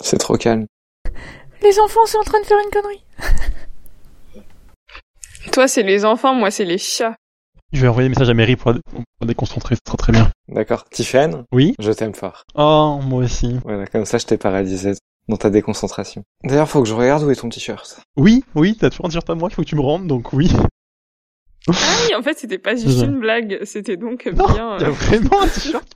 C'est trop calme. Les enfants sont en train de faire une connerie. Toi, c'est les enfants, moi, c'est les chats. Je vais envoyer un message à Mary pour, pour déconcentrer, c'est très très bien. D'accord. Tiffen Oui Je t'aime fort. Oh, moi aussi. Voilà, comme ça je t'ai paralysé dans ta déconcentration. D'ailleurs, faut que je regarde où est ton t-shirt. Oui, oui, t'as toujours un t-shirt à moi, il faut que tu me rendes, donc oui. Ah oui, en fait, c'était pas juste une blague, c'était donc Non, bien... il y a euh, vraiment un t-shirt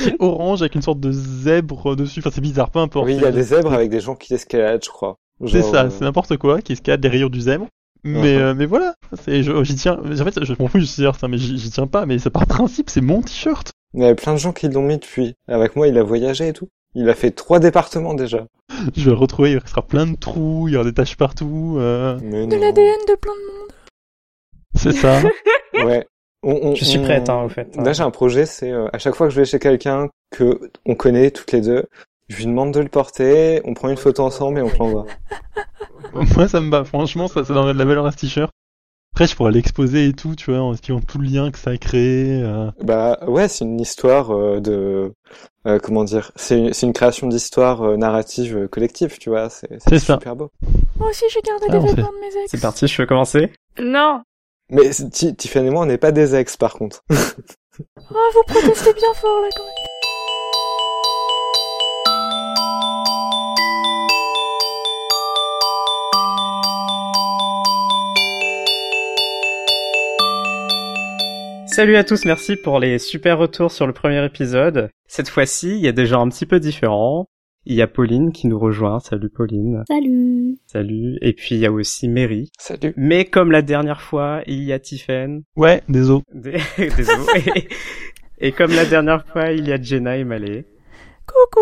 qui est orange avec une sorte de zèbre dessus. Enfin, c'est bizarre, peu importe. Oui, il y a des zèbres avec des gens qui escaladent, je crois. C'est ça, euh, c'est n'importe quoi, qui escalade des rayures du zèbre. Mais, euh, mais voilà, j'y tiens. En fait, je m'en fous du t-shirt, hein, mais j'y tiens pas. Mais c'est par principe, c'est mon t-shirt. Il y avait plein de gens qui l'ont mis depuis. Avec moi, il a voyagé et tout. Il a fait trois départements déjà. Je vais le retrouver, il restera plein de trous, il y aura des taches partout. euh, De l'ADN de plein de monde. C'est ça. Ouais. On- on- Je suis prête, hein, au fait. Là, j'ai un projet, c'est euh, à chaque fois que je vais chez quelqu'un que on connaît toutes les deux, je lui demande de le porter, on prend une photo ensemble et on te l'envoie. Moi, ça me va. Franchement, ça, ça donnerait de la valeur à ce t-shirt. Après, je pourrais l'exposer et tout, tu vois, en expliquant tout le lien que ça a créé. euh. Bah ouais, c'est une histoire euh, de euh, comment dire, c'est une, création d'histoire euh, narrative euh, collective, tu vois, c'est ça. super beau. Moi aussi, j'ai gardé Ah, fait- vêtements de mes ex. C'est parti, je peux commencer Non Mais Tiffany et moi, on n'est pas des ex par contre. Ah, vous protestez bien fort, là, quand même. Salut à tous, merci pour les super retours sur le premier épisode. Cette fois-ci, il y a des gens un petit peu différents. Il y a Pauline qui nous rejoint. Salut Pauline. Salut. Salut. Et puis il y a aussi Mary. Salut. Mais comme la dernière fois, il y a Tiffen. Ouais, désolé. Des- Désolé. et, et comme la dernière fois, il y a Jenna et Malé. Coucou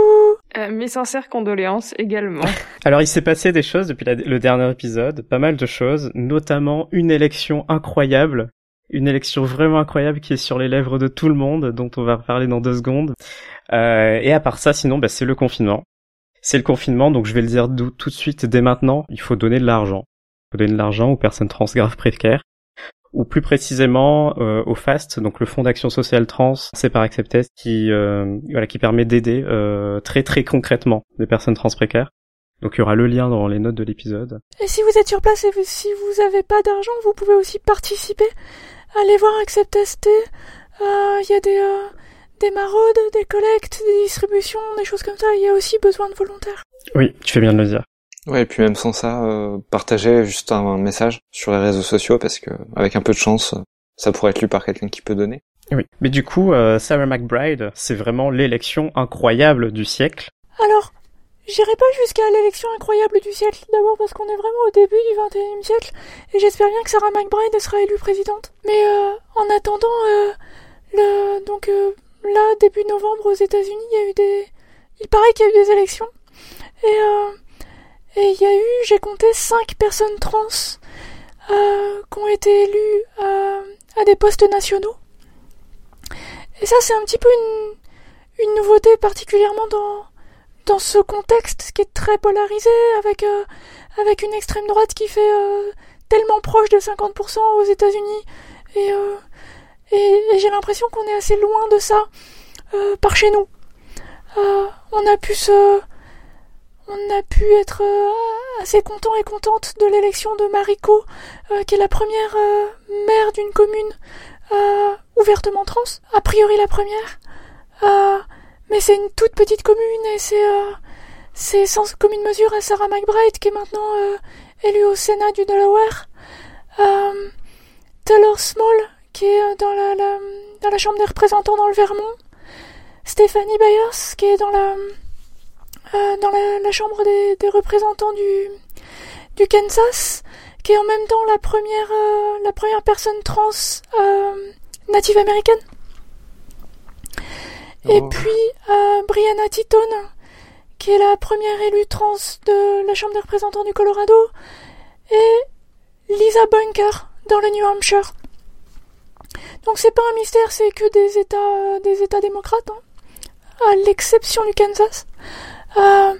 Euh, Mes sincères condoléances également. Alors il s'est passé des choses depuis la- le dernier épisode, pas mal de choses, notamment une élection incroyable, une élection vraiment incroyable qui est sur les lèvres de tout le monde, dont on va parler dans deux secondes. Euh, et à part ça, sinon, bah, c'est le confinement. C'est le confinement, donc je vais le dire tout de suite, dès maintenant, il faut donner de l'argent. Il faut donner de l'argent aux personnes trans graves précaires, ou plus précisément euh, au FAST, donc le Fonds d'action sociale trans, c'est par Acceptest, qui euh, voilà, qui permet d'aider euh, très très concrètement des personnes trans précaires. Donc il y aura le lien dans les notes de l'épisode. Et si vous êtes sur place et si vous avez pas d'argent, vous pouvez aussi participer. Allez voir Accept ST. Euh, Il y a des, euh, des maraudes, des collectes, des distributions, des choses comme ça. Il y a aussi besoin de volontaires. Oui, tu fais bien de le dire. Ouais, et puis même sans ça, euh, partager juste un, un message sur les réseaux sociaux parce que avec un peu de chance, ça pourrait être lu par quelqu'un qui peut donner. Oui. Mais du coup, euh, Sarah McBride, c'est vraiment l'élection incroyable du siècle. Alors, j'irai pas jusqu'à l'élection incroyable du siècle, d'abord parce qu'on est vraiment au début du 21e siècle, et j'espère bien que Sarah McBride sera élue présidente. Mais euh, en attendant, euh, le, donc euh, là, début novembre aux États-Unis, il y a eu des... Il paraît qu'il y a eu des élections, et euh, et il y a eu, j'ai compté, cinq personnes trans euh, qui ont été élues euh, à des postes nationaux. Et ça, c'est un petit peu une, nouveauté, particulièrement dans, ce contexte qui est très polarisé, avec, avec une extrême droite qui fait tellement proche de 50% aux États-Unis. Et, j'ai l'impression qu'on est assez loin de ça euh, par chez nous. Euh, on a pu se. On a pu être euh, assez content et contente de l'élection de Mariko, qui est la première maire d'une commune ouvertement trans, a priori la première. Mais c'est une toute petite commune et c'est c'est sans commune mesure à Sarah McBride qui est maintenant élue au Sénat du Delaware. Taylor Small qui est dans la, la- dans la Chambre des représentants dans le Vermont? Stephanie Byers qui est dans la euh, dans la, la Chambre des, des représentants du du Kansas qui est en même temps la première euh, la première personne trans euh, native américaine. Et Oh. puis euh, Brianna Titone, qui est la première élue trans de la Chambre des représentants du Colorado, et Lisa Bunker dans le New Hampshire. Donc c'est pas un mystère, c'est que des États, des États démocrates, hein, à l'exception du Kansas. Euh,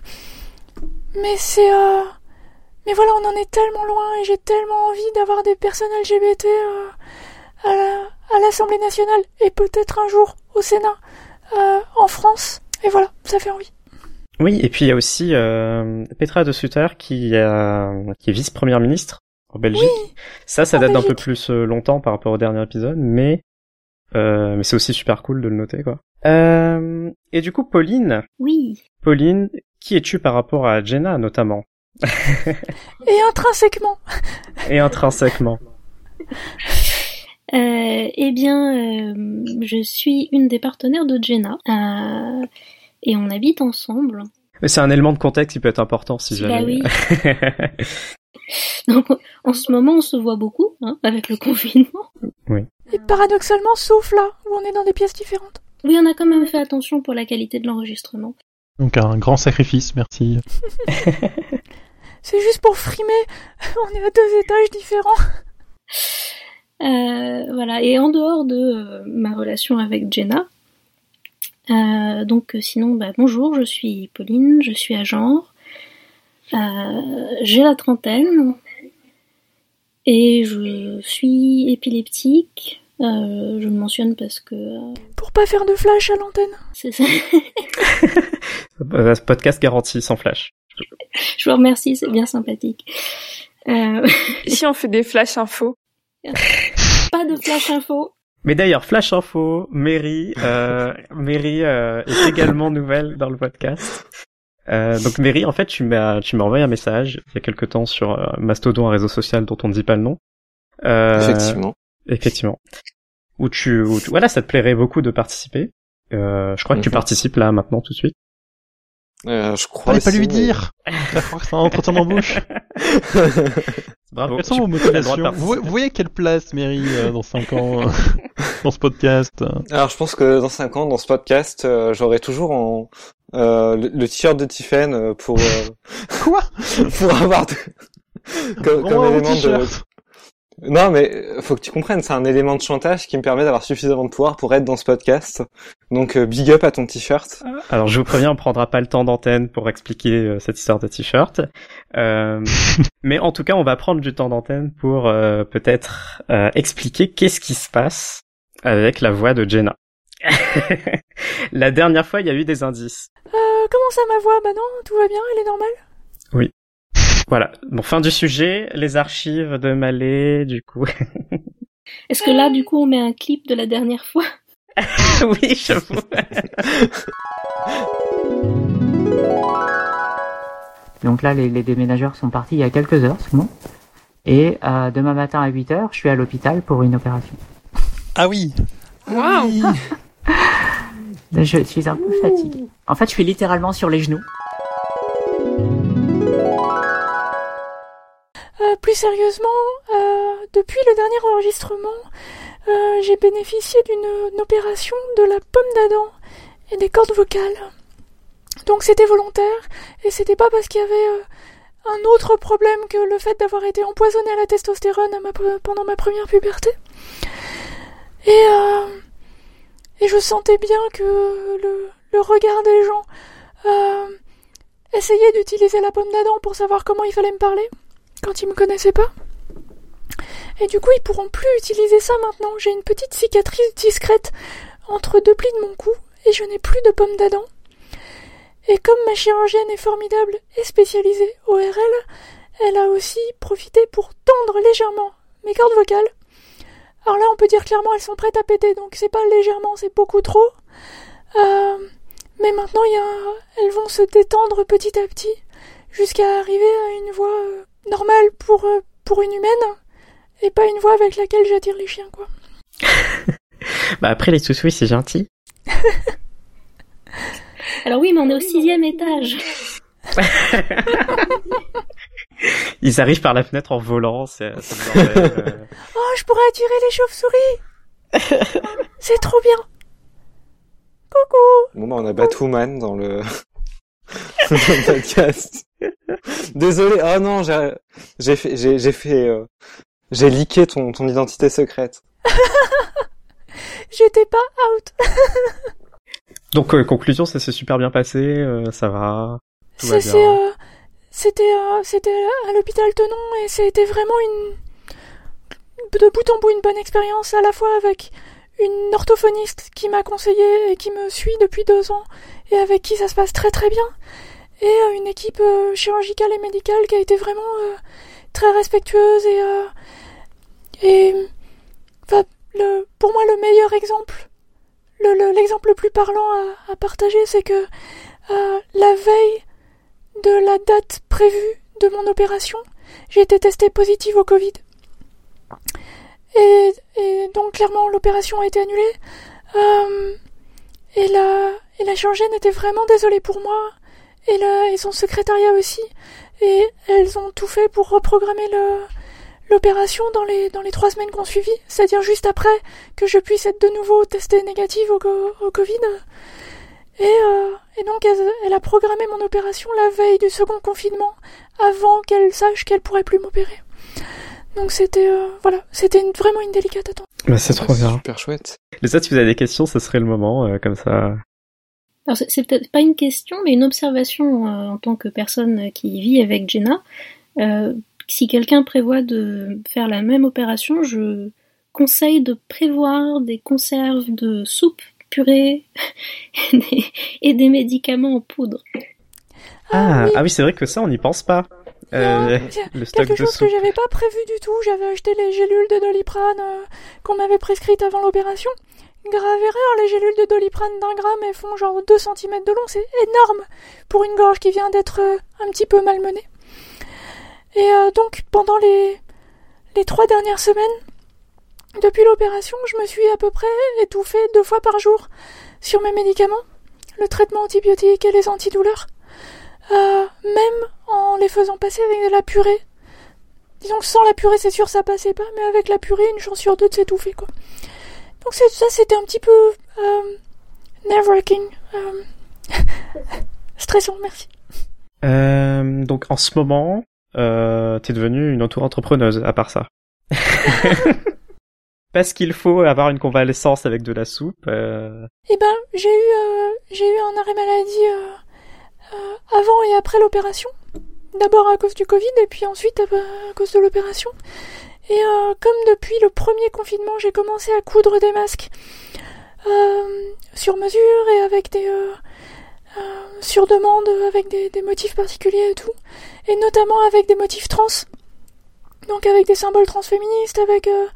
mais c'est, euh, mais voilà, on en est tellement loin et j'ai tellement envie d'avoir des personnes LGBT euh, à la- à l'Assemblée nationale et peut-être un jour au Sénat euh, en France. Et voilà, ça fait envie. Oui, et puis il y a aussi Petra de Sutter qui est vice-première ministre en Belgique. Oui, ça, ça date d'un peu plus euh, longtemps par rapport au dernier épisode, mais euh, mais c'est aussi super cool de le noter, quoi. Euh, et du coup, Pauline, Oui. Pauline, qui es-tu par rapport à Jenna notamment? Et intrinsèquement. et intrinsèquement Euh, eh bien, je suis une des partenaires de Jenna. et on habite ensemble. Mais c'est un élément de contexte qui peut être important si Bah jamais. oui. Donc, en ce moment, on se voit beaucoup, hein, avec le confinement. Et paradoxalement, sauf là, où on est dans des pièces différentes. Oui, on a quand même fait attention pour la qualité de l'enregistrement. Donc un grand sacrifice, merci. C'est juste pour frimer. On est à deux étages différents. Euh, voilà. Et en dehors de euh, ma relation avec Jenna, euh, donc sinon, bah, bonjour, je suis Pauline, je suis à genre, j'ai la trentaine et je suis épileptique. Euh, je le mentionne parce que euh, Pour pas faire de flash à l'antenne. c'est ça. Euh, ce podcast garanti sans flash. je vous remercie, c'est bien sympathique. Euh, Si on fait des flash infos. pas de flash info. Mais d'ailleurs, flash info, Mary, euh, Mary euh, est également nouvelle dans le podcast. Euh, donc Mary, en fait, tu m'as tu m'as envoyé un message il y a quelque temps sur euh, Mastodon, un réseau social dont on ne dit pas le nom. Euh, Effectivement. Effectivement. Où tu, où tu- voilà, ça te plairait beaucoup de participer. Euh, je crois que tu Mhm. participes là maintenant tout de suite. Euh, je crois Fallait pas lui dire va croire que c'est un entretien d'embauche. Bravo. Quelles sont vos motivations vous, voyez quelle place, Mary, euh, dans 5 ans, dans ce podcast? Alors je pense que dans 5 ans, dans ce podcast, euh, j'aurai toujours en, euh, le, le t-shirt de Tiffen euh, pour euh, Quoi pour avoir de... comme, comme élément de non mais faut que tu comprennes c'est un élément de chantage qui me permet d'avoir suffisamment de pouvoir pour être dans ce podcast donc euh, big up à ton t-shirt Alors je vous préviens, on prendra pas le temps d'antenne pour expliquer euh, cette histoire de t-shirt. Euh, mais en tout cas, on va prendre du temps d'antenne pour euh, peut-être euh, expliquer qu'est-ce qui se passe avec la voix de Jenna. la dernière fois, il y a eu des indices. Euh, comment ça ma voix? Bah non, tout va bien, elle est normale. Voilà. Bon, fin du sujet, les archives de Malais, du coup. Est-ce que là, du coup, on met un clip de la dernière fois? Oui, j'avoue. Donc là, les, les déménageurs sont partis il y a quelques heures seulement. Et euh, demain matin à 8 heures, je suis à l'hôpital pour une opération. Ah oui Waouh Oui. Je suis un peu fatiguée. En fait, je suis littéralement sur les genoux. Euh, plus sérieusement, euh, depuis le dernier enregistrement, euh, j'ai bénéficié d'une opération de la pomme d'Adam et des cordes vocales. Donc c'était volontaire et c'était pas parce qu'il y avait un autre problème que le fait d'avoir été empoisonné à la testostérone pendant ma première puberté. Et, et je sentais bien que le, regard des gens euh, essayait d'utiliser la pomme d'Adam pour savoir comment il fallait me parler quand ils me connaissaient pas. Et du coup, ils pourront plus utiliser ça maintenant. J'ai une petite cicatrice discrète entre deux plis de mon cou et je n'ai plus de pomme d'Adam. Et comme ma chirurgienne est formidable et spécialisée ORL, elle a aussi profité pour tendre légèrement mes cordes vocales. Alors là, on peut dire clairement elles sont prêtes à péter, donc c'est pas légèrement, c'est beaucoup trop. Euh, mais maintenant, il y a, elles vont se détendre petit à petit jusqu'à arriver à une voix euh, normale pour, euh, pour une humaine et pas une voix avec laquelle j'attire les chiens, quoi. bah après les sous c'est gentil. Alors oui, mais on est au sixième étage. Ils arrivent par la fenêtre en volant, le bordel, euh. Oh, je pourrais attirer les chauves-souris. C'est trop bien. Coucou. Bon bah on a Batwoman dans le dans le podcast. Désolé. Oh non j'ai fait j'ai fait euh, j'ai leaké ton ton identité secrète. J'étais pas out. Donc euh, conclusion, ça s'est super bien passé, euh, ça va. Tout va C'est- euh, C'était c'était à l'hôpital Tenon et c'était vraiment une de bout en bout une bonne expérience à la fois avec une orthophoniste qui m'a conseillé et qui me suit depuis deux ans et avec qui ça se passe très très bien. Et euh, une équipe euh, chirurgicale et médicale qui a été vraiment euh, très respectueuse et et le, pour moi le meilleur exemple, le- le- l'exemple le, plus parlant à, partager, c'est que la veille de la date prévue de mon opération, j'ai été testée positive au Covid. Et, et donc clairement l'opération a été annulée. Euh, et la, et la chirurgienne était vraiment désolée pour moi. Et, la, et son secrétariat aussi. Et elles ont tout fait pour reprogrammer l'opération dans les, dans les trois semaines qu'on suivi. C'est-à-dire juste après que je puisse être de nouveau testée négative au, au Covid. Et, euh, et donc elle, elle a programmé mon opération la veille du second confinement avant qu'elle sache qu'elle pourrait plus m'opérer. Donc c'était euh, voilà, c'était une- vraiment une délicate attente. Bah, c'est trop bien. Super chouette. Les autres, si vous avez des questions, ce serait le moment, euh, comme ça. Alors c'est- peut-être pas une question, mais une observation euh, en tant que personne qui vit avec Jenna. Euh, si quelqu'un prévoit de faire la même opération, je conseille de prévoir des conserves de soupe, purée et des, et des médicaments en poudre. Ah, oui, ah oui, c'est vrai que ça, on n'y pense pas. Euh, le stock quelque de chose soupe. que j'avais pas prévu du tout. J'avais acheté les gélules de Doliprane euh, qu'on m'avait prescrites avant l'opération. Grave erreur, les gélules de Doliprane d'un gramme elles font genre 2 cm de long, c'est énorme pour une gorge qui vient d'être euh, un petit peu malmenée. Et euh, donc pendant les les trois dernières semaines, depuis l'opération, je me suis à peu près étouffée deux fois par jour sur mes médicaments, le traitement antibiotique et les antidouleurs. Euh, même en les faisant passer avec de la purée. Disons que sans la purée, c'est sûr, ça passait pas, mais avec la purée, une chance sur deux de s'étouffer, quoi. Donc ça, c'était un petit peu euh, nerve-wracking. euh, stressant, merci. Euh, donc, en ce moment, euh, t'es devenue une auto-entrepreneuse, à part ça. Parce qu'il faut avoir une convalescence avec de la soupe. euh, Eh ben, j'ai eu, euh, j'ai eu un arrêt maladie euh, avant et après l'opération. D'abord à cause du Covid et puis ensuite à cause de l'opération. Et comme depuis le premier confinement, j'ai commencé à coudre des masques sur mesure et avec des sur demande, avec des motifs particuliers et tout, et notamment avec des motifs trans. Donc avec des symboles transféministes, avec euh,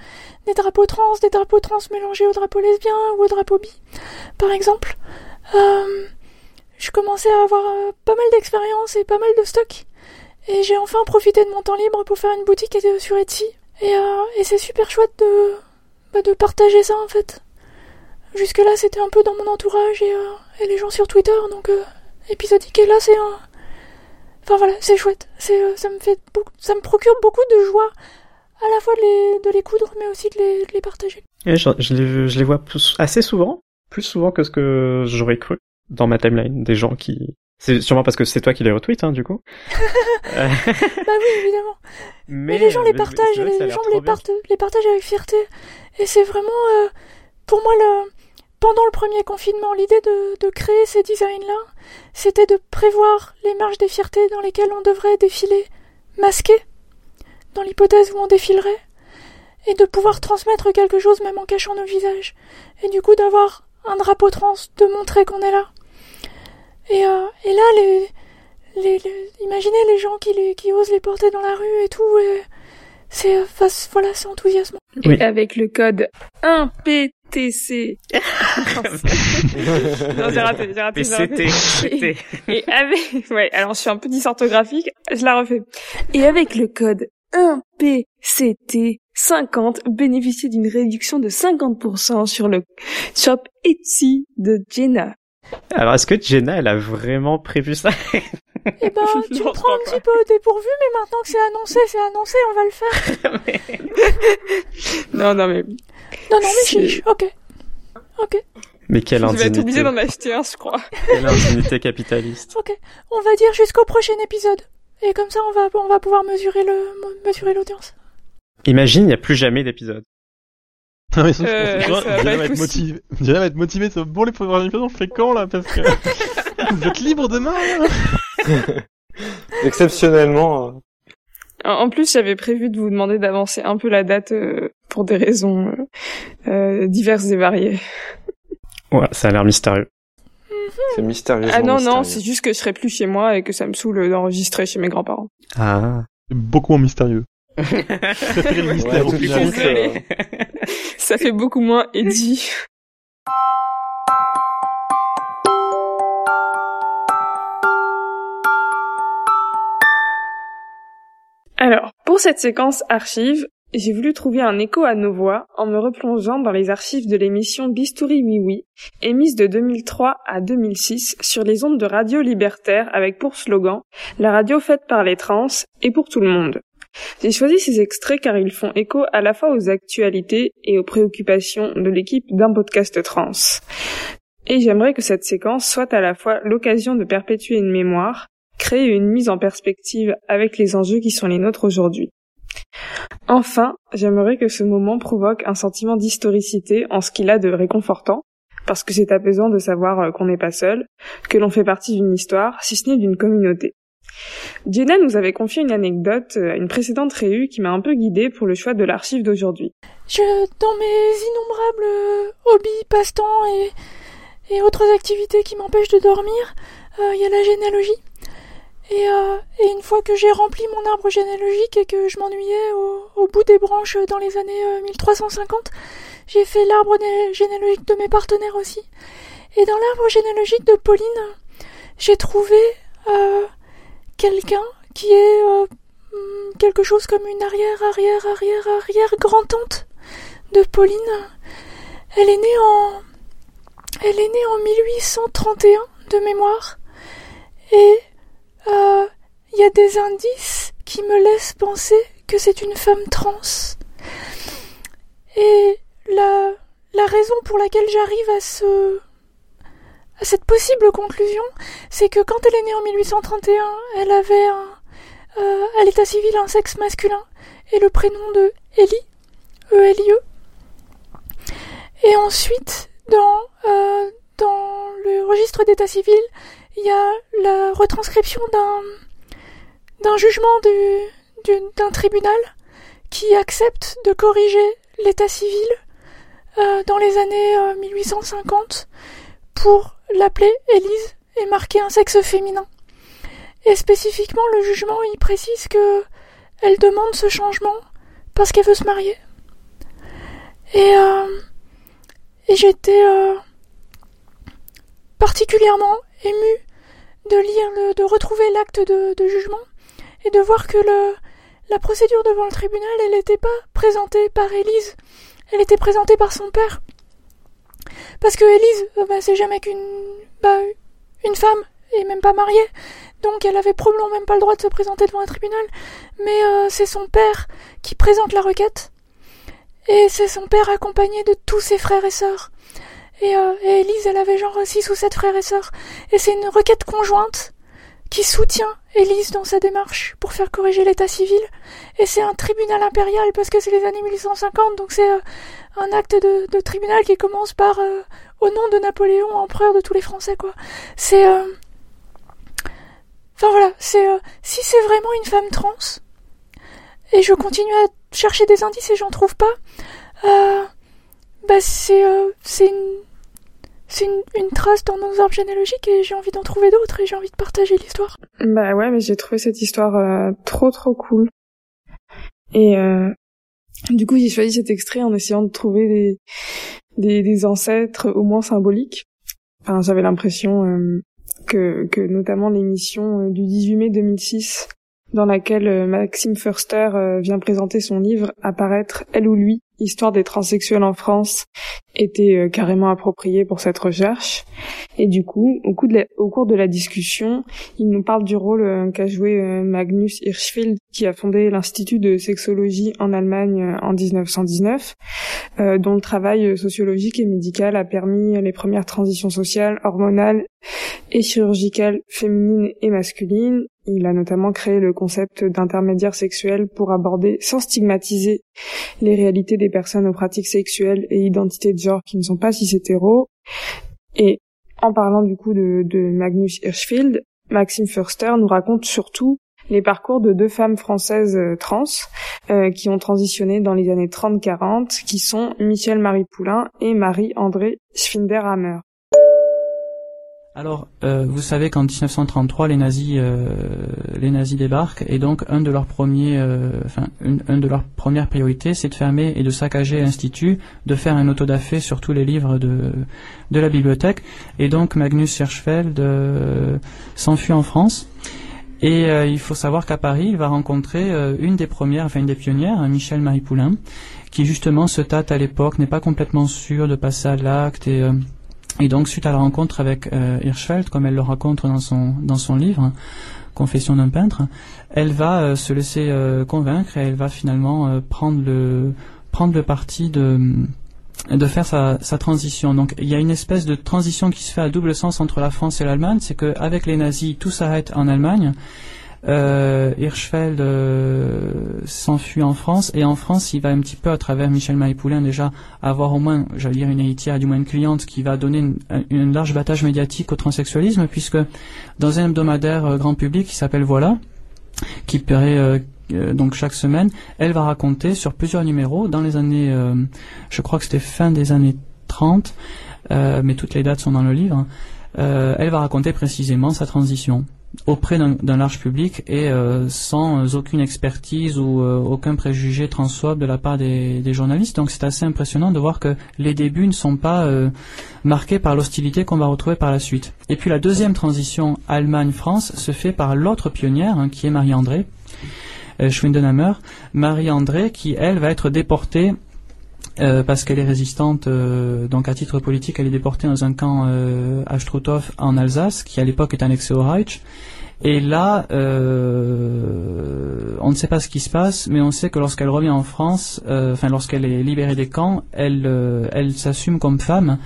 des drapeaux trans, des drapeaux trans mélangés aux drapeaux lesbiens ou aux drapeaux bi, par exemple. Euh, je commençais à avoir euh, pas mal d'expérience et pas mal de stock. Et j'ai enfin profité de mon temps libre pour faire une boutique sur Etsy. Et, c'est super chouette de, bah, partager ça en fait. Jusque-là, c'était un peu dans mon entourage et, et les gens sur Twitter, donc épisodique. Et là, c'est un. Enfin voilà, c'est chouette. C'est, euh, ça me fait beaucoup, ça me procure beaucoup de joie, à la fois de les, de les coudre, mais aussi de les, de les partager. et je, je les, je les vois plus- assez souvent, plus souvent que ce que j'aurais cru dans ma timeline, des gens qui... C'est sûrement parce que c'est toi qui les retweets, hein, du coup. Euh, Bah oui, évidemment. Mais, les gens les partagent, ça a les gens les, les partagent avec fierté. Et c'est vraiment, euh, pour moi, le, pendant le premier confinement, l'idée de, de créer ces designs-là, c'était de prévoir les marges des fiertés dans lesquelles on devrait défiler masqué, dans l'hypothèse où on défilerait, et de pouvoir transmettre quelque chose même en cachant nos visages. Et du coup, d'avoir un drapeau trans, de montrer qu'on est là. Et, euh, et là, les, les, les- imaginez les gens qui, les, qui osent les porter dans la rue et tout, et c'est, euh, voilà, c'est enthousiasmant. Et Oui. avec le code 1PTC. non, j'ai raté, j'ai raté, j'ai. Et avec, ouais, alors je suis un peu dysorthographique, je la refais. Et avec le code 1PCT50, bénéficiez d'une réduction de 50% sur le shop Etsy de Jenna. Alors, est-ce que Jenna, elle a vraiment prévu ça? Eh ben, tu Non, me prends un petit peu au dépourvu, mais maintenant que c'est annoncé, c'est annoncé, on va le faire. Non, non, mais Non, non, mais chiche, ok. Ok, Mais quelle je vais être indignité. obligée d'en acheter un, je crois. Quelle indignité capitaliste. ok. On va dire jusqu'au prochain épisode. Et comme ça, on va, on va pouvoir mesurer le, mesurer l'audience. Imagine, il n'y a plus jamais d'épisode. Non, mais ça, je Euh, pense que ça va être. Diana va être motivée. c'est Bon, les premières épisodes, on fait quand, là? Parce que vous êtes libre demain, Exceptionnellement. euh, En plus, j'avais prévu de vous demander d'avancer un peu la date euh, pour des raisons euh, diverses et variées. Ouais, ça a l'air mystérieux. C'est mystérieux. Ah non, non, c'est juste que je serai plus chez moi et que ça me saoule d'enregistrer chez mes grands-parents. Ah. C'est beaucoup moins mystérieux. Le mystère au suite, euh, Ça fait beaucoup moins Eddie. Alors, pour cette séquence archive, j'ai voulu trouver un écho à nos voix en me replongeant dans les archives de l'émission Bistouri Oui émise de 2003 à 2006 sur les ondes de Radio Libertaire avec pour slogan La radio faite par les trans et pour tout le monde. J'ai choisi ces extraits car ils font écho à la fois aux actualités et aux préoccupations de l'équipe d'un podcast trans. Et j'aimerais que cette séquence soit à la fois l'occasion de perpétuer une mémoire, créer une mise en perspective avec les enjeux qui sont les nôtres aujourd'hui. Enfin, j'aimerais que ce moment provoque un sentiment d'historicité en ce qu'il a de réconfortant, parce que c'est apaisant de savoir euh, qu'on n'est pas seul, que l'on fait partie d'une histoire, si ce n'est d'une communauté. Jenna nous avait confié une anecdote euh, à une précédente réu qui m'a un peu guidée pour le choix de l'archive d'aujourd'hui. Je, dans mes innombrables euh, hobbies, passe-temps et, autres activités qui m'empêchent de dormir, euh, il y a la généalogie. Et, euh, et une fois que j'ai rempli mon arbre généalogique et que je m'ennuyais au, au bout des branches dans les années euh, 1350, j'ai fait l'arbre né- généalogique de mes partenaires aussi. Et dans l'arbre généalogique de Pauline, j'ai trouvé euh, quelqu'un qui est euh, hmm, quelque chose comme une arrière, arrière, arrière, arrière grand-tante de Pauline. Elle est née en, elle est née en 1831 de mémoire. Et euh, il y a des indices qui me laissent penser que c'est une femme trans. Et la, la raison pour laquelle j'arrive à ce, à cette possible conclusion, c'est que quand elle est née en 1831, elle avait un, euh, à l'état civil un sexe masculin et le prénom de Ellie, E-L-I-E. Et ensuite, dans, euh, dans le registre d'état civil, il y a la retranscription d'un, d'un jugement du, du- d'un tribunal qui accepte de corriger l'état civil euh, dans les années euh, 1850 pour l'appeler Élise et marquer un sexe féminin. Et spécifiquement, le jugement il précise que elle demande ce changement parce qu'elle veut se marier. Et, euh, et j'étais euh, particulièrement émue de retrouver l'acte de, jugement et de voir que la procédure devant le tribunal, elle n'était pas présentée par Élise, elle était présentée par son père. Parce que Élise, euh, bah, c'est jamais qu'une bah, une femme et même pas mariée, donc elle avait probablement même pas le droit de se présenter devant un tribunal. Mais euh, c'est son père qui présente la requête, et c'est son père accompagné de tous ses frères et sœurs. Et, euh, et Élise, elle avait genre six ou sept frères et sœurs, et c'est une requête conjointe qui soutient Élise dans sa démarche pour faire corriger l'état civil. Et c'est un tribunal impérial parce que c'est les années 1850, donc c'est euh, un acte de, de tribunal qui commence par euh, au nom de Napoléon, empereur de tous les Français, quoi. C'est. euh, Enfin voilà, c'est. euh, si c'est vraiment une femme trans, et je continue à chercher des indices et j'en trouve pas, euh, bah c'est. euh, c'est une. C'est une, trace dans nos arbres généalogiques et j'ai envie d'en trouver d'autres et j'ai envie de partager l'histoire. Bah ouais, mais j'ai trouvé cette histoire euh, trop trop cool. Et euh, du coup, j'ai choisi cet extrait en essayant de trouver des, des, ancêtres au moins symboliques. Enfin, j'avais l'impression euh, que, que notamment l'émission euh, du 18 mai 2006, dans laquelle euh, Maxime Förster vient présenter son livre Apparaître, elle ou lui, Histoire des transsexuels en France, était euh, carrément appropriée pour cette recherche. Et du coup, au, au cours de la discussion, il nous parle du rôle euh, qu'a joué euh, Magnus Hirschfeld, qui a fondé l'Institut de sexologie en Allemagne en 1919, euh, dont le travail sociologique et médical a permis les premières transitions sociales, hormonales et chirurgicales féminines et masculines. Il a notamment créé le concept d'intermédiaire sexuel pour aborder sans stigmatiser les réalités des personnes aux pratiques sexuelles et identités de genre qui ne sont pas hétéros. Et en parlant du coup de, Magnus Hirschfeld, Maxime Förster nous raconte surtout les parcours de deux femmes françaises euh, trans euh, qui ont transitionné dans les années 30-40, qui sont Michel Marie Poulain et Marie-André Schwinder-Hammer. Alors, euh, vous savez qu'en 1933, les nazis, euh, les nazis débarquent et donc euh, une, un de leurs premières priorités, c'est de fermer et de saccager l'institut, de faire un autodafé sur tous les livres de la bibliothèque. Et donc Magnus Hirschfeld s'enfuit en France. Et il faut savoir qu'à Paris, il va rencontrer une des premières, enfin une des pionnières, hein, Michel Marie Poulain, qui justement se tâte à l'époque, n'est pas complètement sûr de passer à l'acte et et donc, suite à la rencontre avec euh, Hirschfeld, comme elle le raconte dans son, dans son livre, Confession d'un peintre, elle va euh, se laisser euh, convaincre et elle va finalement euh, prendre, le, prendre le parti de, de faire sa transition. Donc, il y a une espèce de transition qui se fait à double sens entre la France et l'Allemagne. C'est qu'avec les nazis, tout s'arrête en Allemagne. Euh, Hirschfeld euh, s'enfuit en France et en France il va un petit peu à travers Michel Maïpoulin déjà avoir au moins, j'allais dire une héritière, du moins une cliente qui va donner une, large battage médiatique au transsexualisme puisque dans un hebdomadaire euh, grand public qui s'appelle Voilà, qui euh, donc chaque semaine, elle va raconter sur plusieurs numéros dans les années, je crois que c'était fin des années 30, euh, mais toutes les dates sont dans le livre, euh, elle va raconter précisément sa transition auprès d'un large public et euh, sans aucune expertise ou euh, aucun préjugé transphobe de la part des, journalistes. Donc c'est assez impressionnant de voir que les débuts ne sont pas euh, marqués par l'hostilité qu'on va retrouver par la suite. Et puis la deuxième transition Allemagne-France se fait par l'autre pionnière hein, qui est Marie-André euh, Schwindenhammer. Marie-André qui elle va être déportée euh, parce qu'elle est résistante, euh, donc à titre politique, elle est déportée dans un camp euh, à Struthof en Alsace, qui à l'époque est annexé au Reich. Et là, euh, on ne sait pas ce qui se passe, mais on sait que lorsqu'elle revient en France, euh, enfin lorsqu'elle est libérée des camps, elle, euh, elle s'assume comme femme.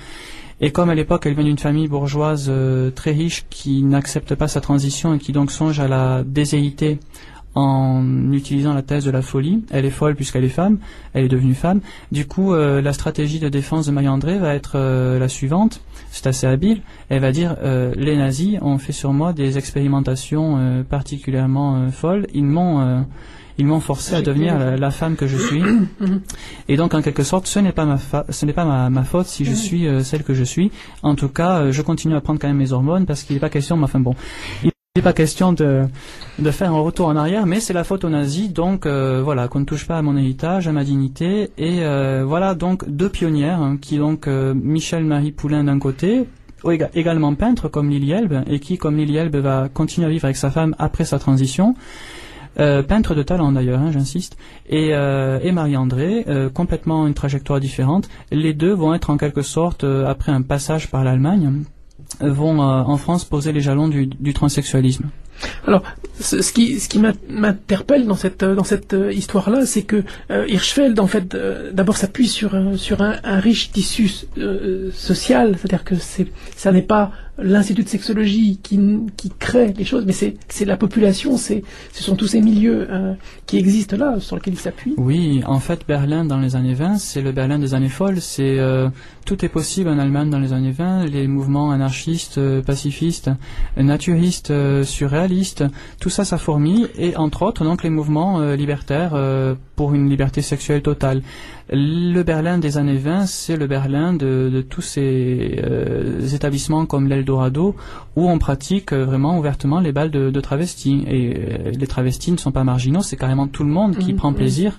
Et comme à l'époque elle vient d'une famille bourgeoise euh, très riche qui n'accepte pas sa transition et qui donc songe à la déséité en utilisant la thèse de la folie. Elle est folle puisqu'elle est femme, elle est devenue femme. Du coup, euh, la stratégie de défense de Marie-André va être euh, la suivante. C'est assez habile. Elle va dire euh, les nazis ont fait sur moi des expérimentations particulièrement folles. Ils m'ont ils m'ont forcé à devenir la, la femme que je suis. Et donc, en quelque sorte, ce n'est pas ma fa- ce n'est pas ma, ma faute si je suis celle que je suis. En tout cas, je continue à prendre quand même mes hormones parce qu'il n'est pas question. Mais enfin bon, il n'est pas question de faire un retour en arrière, mais c'est la faute aux nazis. Donc euh, voilà, qu'on ne touche pas à mon héritage, à ma dignité. Et euh, voilà donc deux pionnières hein, qui donc euh, Michel Marie Poulain d'un côté. éga- également peintre comme Lily Elbe et qui comme Lily Elbe va continuer à vivre avec sa femme après sa transition peintre de talent d'ailleurs, hein, j'insiste, et, et Marie-André, complètement une trajectoire différente. Les deux vont être en quelque sorte, après un passage par l'Allemagne, vont euh, en France poser les jalons du, du transsexualisme. Alors, ce, qui, ce qui m'interpelle dans cette, dans cette euh, histoire-là, c'est que euh, Hirschfeld, en fait, euh, d'abord s'appuie sur, sur un, un riche tissu social, c'est-à-dire que ça n'est pas l'institut de sexologie qui, qui crée les choses, mais c'est, la population, ce sont tous ces milieux euh, qui existent là, sur lesquels il s'appuie. Oui, en fait, Berlin dans les années 20, c'est le Berlin des années folles. C'est euh, tout est possible en Allemagne dans les années 20. Les mouvements anarchistes, euh, pacifistes, naturistes, surréalistes, tout ça, ça fourmille. Et entre autres, donc les mouvements libertaires pour une liberté sexuelle totale. Le Berlin des années 20, c'est le Berlin de, tous ces établissements comme l'Eldorado, où on pratique euh, vraiment ouvertement les balles de, de travestis. Et euh, les travestis ne sont pas marginaux, c'est carrément tout le monde qui Mhm, prend plaisir.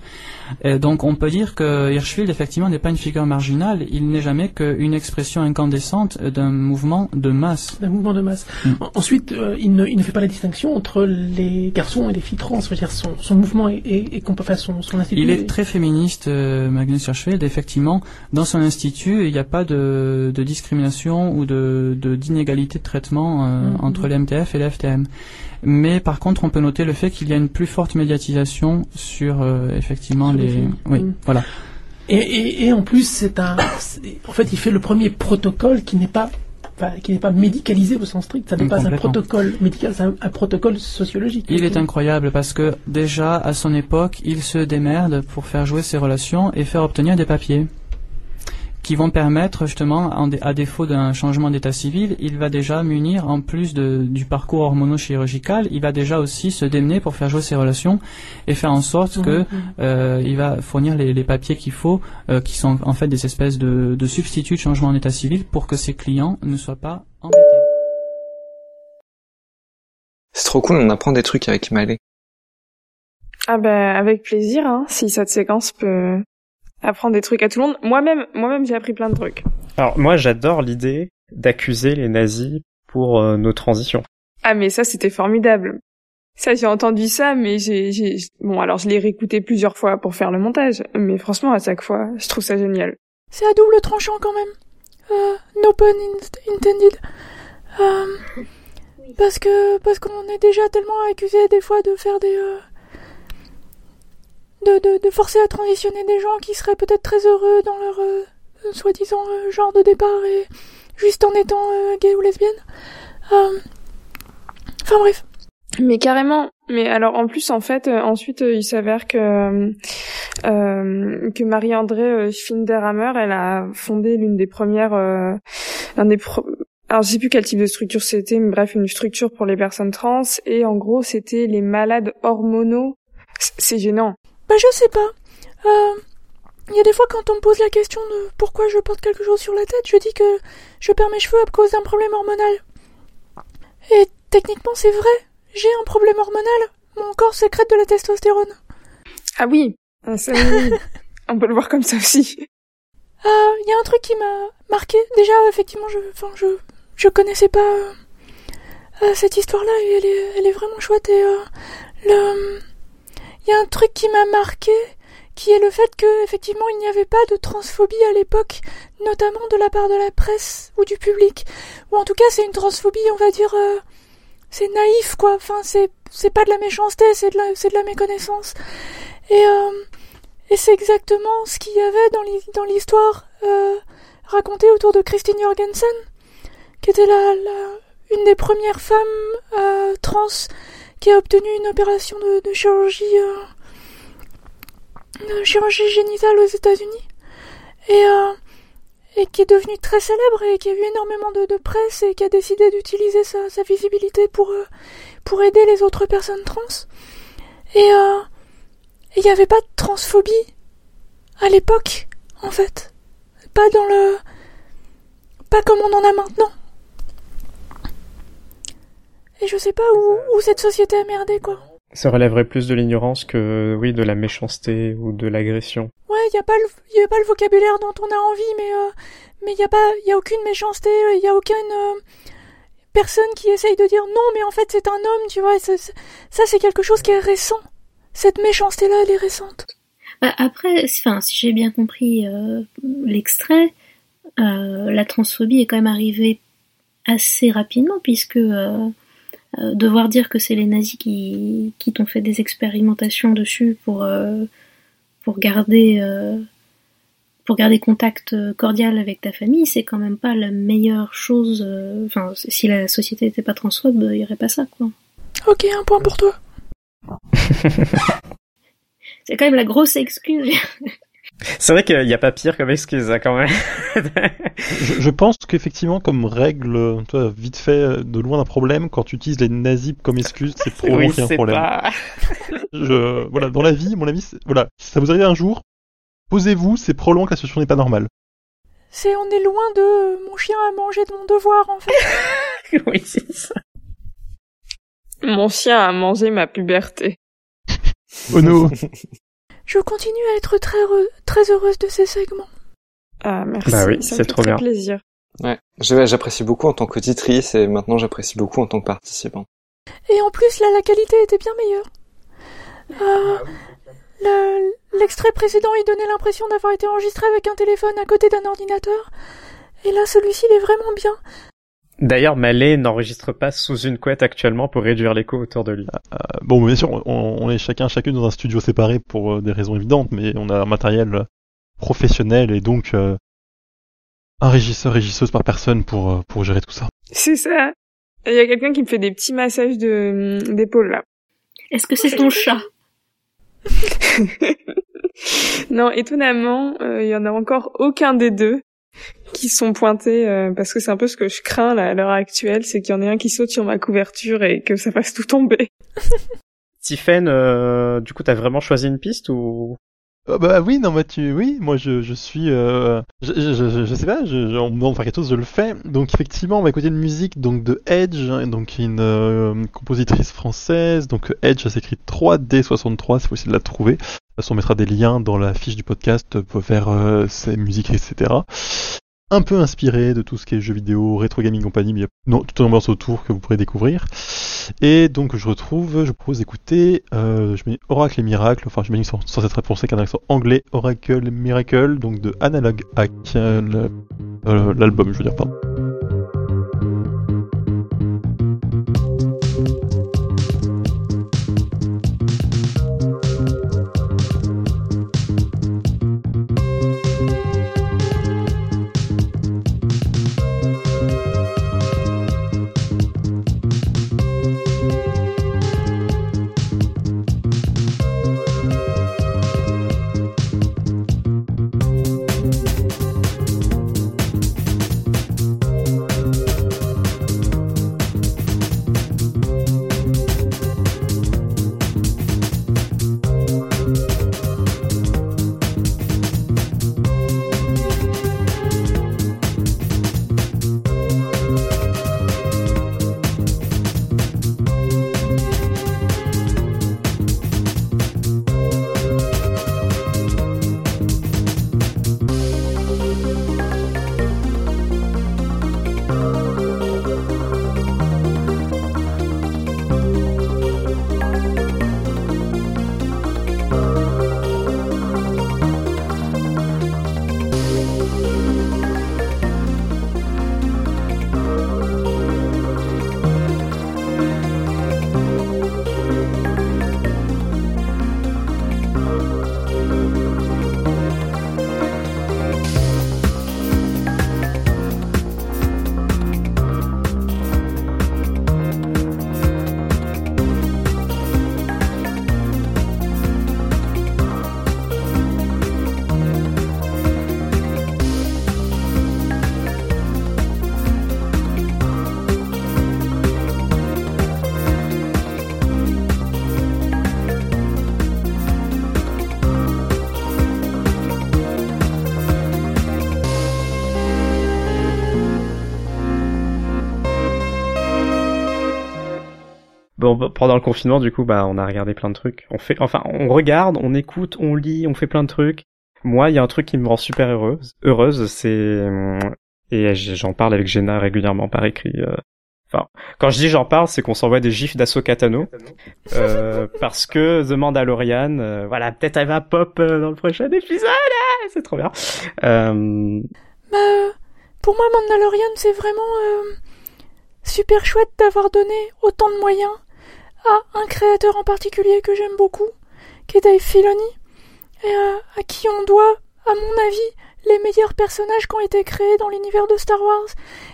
Euh, donc on peut dire que Hirschfeld, effectivement, n'est pas une figure marginale, il n'est jamais qu'une expression incandescente d'un mouvement de masse. d'un mouvement de masse. Mm. En- Ensuite, euh, il, ne, il ne fait pas la distinction entre les garçons et les filles trans. Je veux dire, son, son mouvement est, est, est comp- enfin, son, son institut. Il est très féministe, euh, Magnus Hirschfeld. Effectivement, dans son institut, il n'y a pas de, de discrimination ou de de- d'inégalité de, traitement euh, Mhm. entre les MTF et les FTM. Mais par contre, on peut noter le fait qu'il y a une plus forte médiatisation sur euh, effectivement Sur les. Oui, Mhm. voilà. Et, et, et en plus, c'est un, en fait, il fait le premier protocole qui n'est pas, enfin, qui n'est pas médicalisé au sens strict. Ça n'est Mm, pas un protocole médical, c'est un, un protocole sociologique. Il est incroyable parce que déjà à son époque, il se démerde pour faire jouer ses relations et faire obtenir des papiers qui vont permettre justement, à défaut d'un changement d'état civil, il va déjà munir, en plus de, du parcours hormono-chirurgical, il va déjà aussi se démener pour faire jouer ses relations et faire en sorte Mhm, que euh, il va fournir les, les papiers qu'il faut, euh, qui sont en fait des espèces de, de substituts de changement d'état civil pour que ses clients ne soient pas embêtés. trop cool, on apprend des trucs avec Malé. Ah bah avec plaisir, hein, si cette séquence peut apprendre des trucs à tout le monde. Moi-même, moi-même j'ai appris plein de trucs. Alors moi j'adore l'idée d'accuser les nazis pour euh, nos transitions. Ah mais ça c'était formidable. Ça j'ai entendu ça, mais j'ai, j'ai bon alors je l'ai réécouté plusieurs fois pour faire le montage, mais franchement à chaque fois je trouve ça génial. C'est à double tranchant quand même. Euh, no pun in- intended. Euh, parce que parce qu'on est déjà tellement accusé des fois de faire des euh, de, de, de forcer à transitionner des gens qui seraient peut-être très heureux dans leur euh, soi-disant euh, genre de départ et juste en étant euh, gay ou lesbienne. Euh, Enfin bref. Mais carrément. Mais alors en plus en fait euh, ensuite euh, il s'avère que que Marie-André Schwinderhammer elle a fondé l'une des premières euh, un des pro- alors je sais plus quel type de structure c'était mais bref une structure pour les personnes trans et en gros c'était les malades hormonaux. C'est gênant. Bah je sais pas. Euh, Il y a des fois quand on me pose la question de pourquoi je porte quelque chose sur la tête, je dis que je perds mes cheveux à cause d'un problème hormonal. Et techniquement c'est vrai, j'ai un problème hormonal. Mon corps sécrète de la testostérone. Ah oui, Ah, ça, on peut le voir comme ça aussi. Euh, Il y a un truc qui m'a marqué. Déjà, effectivement, je, enfin, je, je connaissais pas euh, euh, cette histoire-là et elle est, elle est vraiment chouette. Et euh, le, il y a un truc qui m'a marqué, qui est le fait que effectivement, il n'y avait pas de transphobie à l'époque, notamment de la part de la presse ou du public. Ou en tout cas, c'est une transphobie, on va dire, euh, c'est naïf, quoi. Enfin, c'est, pas de la méchanceté, c'est de la, c'est de la méconnaissance. Et euh, et c'est exactement ce qu'il y avait dans l'hi- dans l'histoire euh, racontée autour de Christine Jorgensen, qui était la, une des premières femmes trans qui a obtenu une opération de, chirurgie euh, chirurgie génitale aux États-Unis et euh, et qui est devenue très célèbre et qui a eu énormément de, de presse et qui a décidé d'utiliser sa, sa visibilité pour euh, pour aider les autres personnes trans et et il n'y avait pas de transphobie à l'époque, en fait. Pas dans le. Pas comme on en a maintenant. Et je sais pas où, où cette société a merdé, quoi. Ça relèverait plus de l'ignorance que, oui, de la méchanceté ou de l'agression. Ouais, il y a pas le, y a pas le vocabulaire dont on a envie, mais euh, mais il y a pas, y a aucune méchanceté, il y a aucune euh, personne qui essaye de dire non, mais en fait c'est un homme, tu vois. ça, c'est- ça c'est quelque chose qui est récent. Cette méchanceté-là, elle est récente. Bah, après, enfin, si j'ai bien compris euh, l'extrait, euh, la transphobie est quand même arrivée assez rapidement, puisque euh, euh, devoir dire que c'est les nazis qui, qui t'ont fait des expérimentations dessus pour, euh, pour garder euh, pour garder contact euh, cordial avec ta famille, c'est quand même pas la meilleure chose. euh, Enfin, si la société n'était pas transphobe, il y aurait pas ça, quoi. Ok, un point pour toi. C'est quand même la grosse excuse. C'est vrai qu'il n'y a pas pire comme excuse, hein, quand même. Je, je pense qu'effectivement, comme règle, toi, vite fait, de loin d'un problème, quand tu utilises les nazis comme excuse, c'est probablement Oui, qu'il y a un c'est problème. pas- Je, voilà, dans la vie, mon avis, c'est- voilà, si ça vous arrive un jour, posez-vous, c'est probablement que la situation n'est pas normale. C'est on est loin de euh, mon chien a mangé de mon devoir en fait. oui, c'est ça. Mon chien a mangé ma puberté. Oh no Je continue à être très heureux- très heureuse de ces segments. Ah merci. Bah oui, c'est fait trop très bien. plaisir. Ouais, Je- j'apprécie beaucoup en tant qu'auditrice et maintenant j'apprécie beaucoup en tant que participant. Et en plus là la qualité était bien meilleure. Euh, le- L'extrait précédent il donnait l'impression d'avoir été enregistré avec un téléphone à côté d'un ordinateur. Et là celui-ci il est vraiment bien. D'ailleurs, Malé n'enregistre pas sous une couette actuellement pour réduire l'écho autour de lui. Euh, Bon, bien sûr, on, on est chacun chacune dans un studio séparé pour euh, des raisons évidentes, mais on a un matériel professionnel et donc euh, un régisseur, régisseuse par personne pour, euh, pour gérer tout ça. C'est ça. Il y a quelqu'un qui me fait des petits massages de d'épaule là. Est-ce que c'est ton chat? Non, étonnamment, euh, il y en a encore aucun des deux qui sont pointés euh, parce que c'est un peu ce que je crains là, à l'heure actuelle, c'est qu'il y en ait un qui saute sur ma couverture et que ça fasse tout tomber. Tiffen, euh, du coup, t'as vraiment choisi une piste ou Ah bah oui, non, mais tu, oui, moi je, je suis, euh, je, je, je, je sais pas, je, on me demande de faire quelque chose, je le fais. Donc effectivement, on va écouter une musique donc de Edge, hein, donc une euh, compositrice française. Donc Edge, ça s'écrit 3D63, c'est possible de la trouver. De toute façon, on mettra des liens dans la fiche du podcast vers euh, ses musiques, etc un peu inspiré de tout ce qui est jeux vidéo, rétro gaming compagnie, mais il y a non, toute une autour que vous pourrez découvrir. Et donc je retrouve, je propose d'écouter, euh, je mets Oracle et Miracle, enfin je mets sans, sans cette réponse avec un accent anglais, Oracle Miracle, donc de Analog Hack, euh, l'album je veux dire, pardon. Bon, pendant le confinement, du coup, bah, on a regardé plein de trucs. On fait, enfin, on regarde, on écoute, on lit, on fait plein de trucs. Moi, il y a un truc qui me rend super heureuse. Heureuse, c'est et j'en parle avec Jenna régulièrement par écrit. Euh, enfin, quand je dis j'en parle, c'est qu'on s'envoie des gifs d'Ahsoka Tano, euh, parce que The Mandalorian, euh, voilà, peut-être elle va pop euh, dans le prochain épisode. Ah, c'est trop bien. Euh... Bah, pour moi, Mandalorian, c'est vraiment super chouette d'avoir donné autant de moyens à un créateur en particulier que j'aime beaucoup, qui est Dave Filoni, et à qui on doit, à mon avis, les meilleurs personnages qui ont été créés dans l'univers de Star Wars.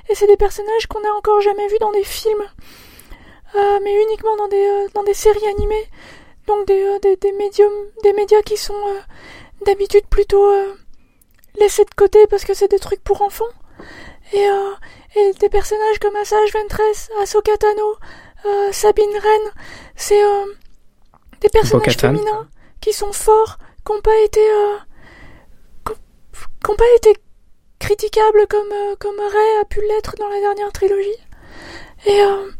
Et c'est des personnages qu'on n'a encore jamais vus dans des films, euh, mais uniquement dans des, euh, dans des séries animées. Donc des, euh, des, médiums, des médias qui sont euh, d'habitude plutôt euh, laissés de côté parce que c'est des trucs pour enfants. Et, des personnages comme Asajj Ventress, Ahsoka Tano, Sabine Wren, c'est des personnages féminins qui sont forts, qui n'ont pas été qui n'ont pas été critiquables comme, euh, comme Ray a pu l'être dans la dernière trilogie. Et, euh,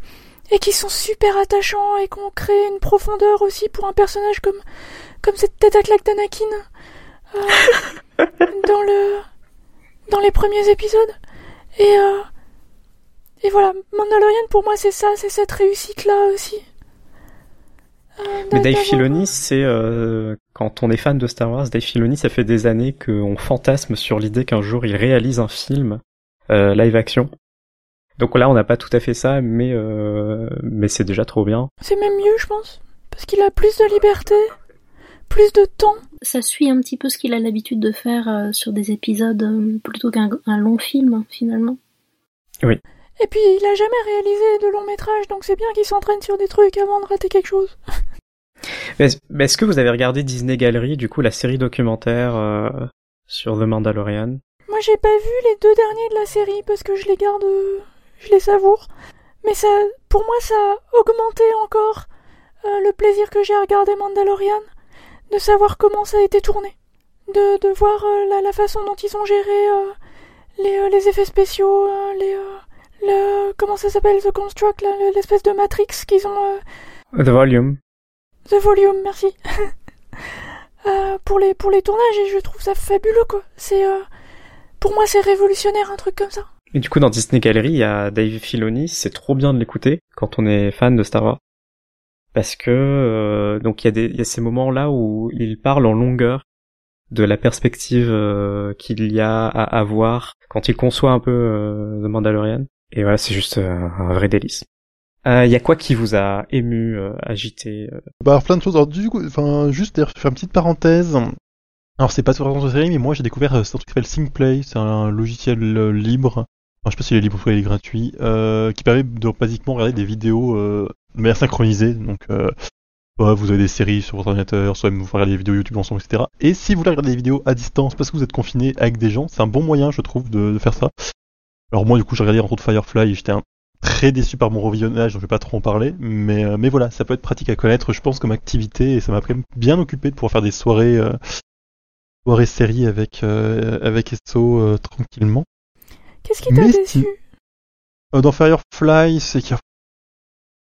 et qui sont super attachants et qui ont créé une profondeur aussi pour un personnage comme, comme cette tête à claque d'Anakin euh, dans, le, dans les premiers épisodes. Et, euh, et voilà, Mandalorian pour moi c'est ça, c'est cette réussite-là aussi. Euh, Mais Dave Filoni, c'est euh, quand on est fan de Star Wars, Dave Filoni, ça fait des années qu'on fantasme sur l'idée qu'un jour il réalise un film euh, live action. Donc là, on n'a pas tout à fait ça, mais euh, mais c'est déjà trop bien. C'est même mieux, je pense, parce qu'il a plus de liberté, plus de temps. Ça suit un petit peu ce qu'il a l'habitude de faire euh, sur des épisodes euh, plutôt qu'un un long film finalement. Oui. Et puis, il a jamais réalisé de long métrage, donc c'est bien qu'il s'entraîne sur des trucs avant de rater quelque chose. Mais est-ce que vous avez regardé Disney Gallery, du coup, la série documentaire euh, sur The Mandalorian? Moi, j'ai pas vu les deux derniers de la série parce que je les garde, euh, je les savoure. Mais ça, pour moi, ça a augmenté encore euh, le plaisir que j'ai à regarder Mandalorian, de savoir comment ça a été tourné. de, de voir euh, la, la façon dont ils ont géré les, les effets spéciaux, les, le, comment ça s'appelle, The Construct, là, le- l'espèce de Matrix qu'ils ont, euh, The Volume. The Volume, merci. Euh, pour les pour les tournages et je trouve ça fabuleux quoi. C'est euh, pour moi c'est révolutionnaire un truc comme ça. Et du coup, dans Disney Gallery, il y a Dave Filoni. C'est trop bien de l'écouter quand on est fan de Star Wars. Parce que, euh, donc il y a des, il y a ces moments-là où il parle en longueur de la perspective euh, qu'il y a à avoir quand il conçoit un peu euh, The Mandalorian. Et voilà, c'est juste euh, un vrai délice. Euh, Il y a quoi qui vous a ému, euh, agité euh Bah, plein de choses. Alors, du coup, enfin, juste fais une petite parenthèse. Alors, c'est pas sur la série, mais moi, j'ai découvert euh, c'est un truc qui s'appelle SyncPlay. C'est un logiciel euh, libre. Enfin, je sais pas s'il est libre ou il est gratuit, euh, qui permet de basiquement regarder des vidéos euh, de manière synchronisée. Donc, euh, soit vous avez des séries sur votre ordinateur, soit vous regardez des vidéos YouTube ensemble, etc. Et si vous voulez regarder des vidéos à distance parce que vous êtes confiné avec des gens, c'est un bon moyen, je trouve, de, de faire ça. Alors moi, du coup, j'ai regardé entre autres Firefly et j'étais un- très déçu par mon revisionnage, donc je vais pas trop en parler. Mais, euh, mais voilà, ça peut être pratique à connaître, je pense, comme activité, et ça m'a quand même bien occupé de pouvoir faire des soirées, euh, soirées séries avec, euh, avec Esso euh, tranquillement. Qu'est-ce qui t'a déçu? Euh, dans Firefly, c'est qu'il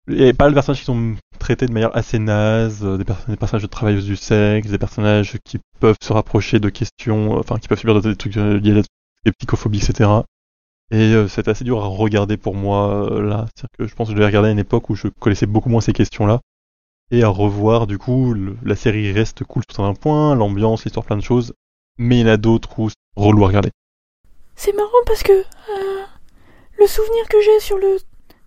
y a a pas de personnages qui sont traités de manière assez naze, euh, des, pers- des personnages de travailleuses du sexe, des personnages qui peuvent se rapprocher de questions, enfin qui peuvent subir des trucs liés à la psychophobie, etc. Et euh, c'est assez dur à regarder pour moi euh, là. C'est-à-dire que je pense que je l'ai regardé à une époque où je connaissais beaucoup moins ces questions-là. Et à revoir, du coup, la série reste cool sur un point, l'ambiance, l'histoire, plein de choses. Mais il y en a d'autres où c'est relou à regarder. C'est marrant parce que euh, le souvenir que j'ai sur le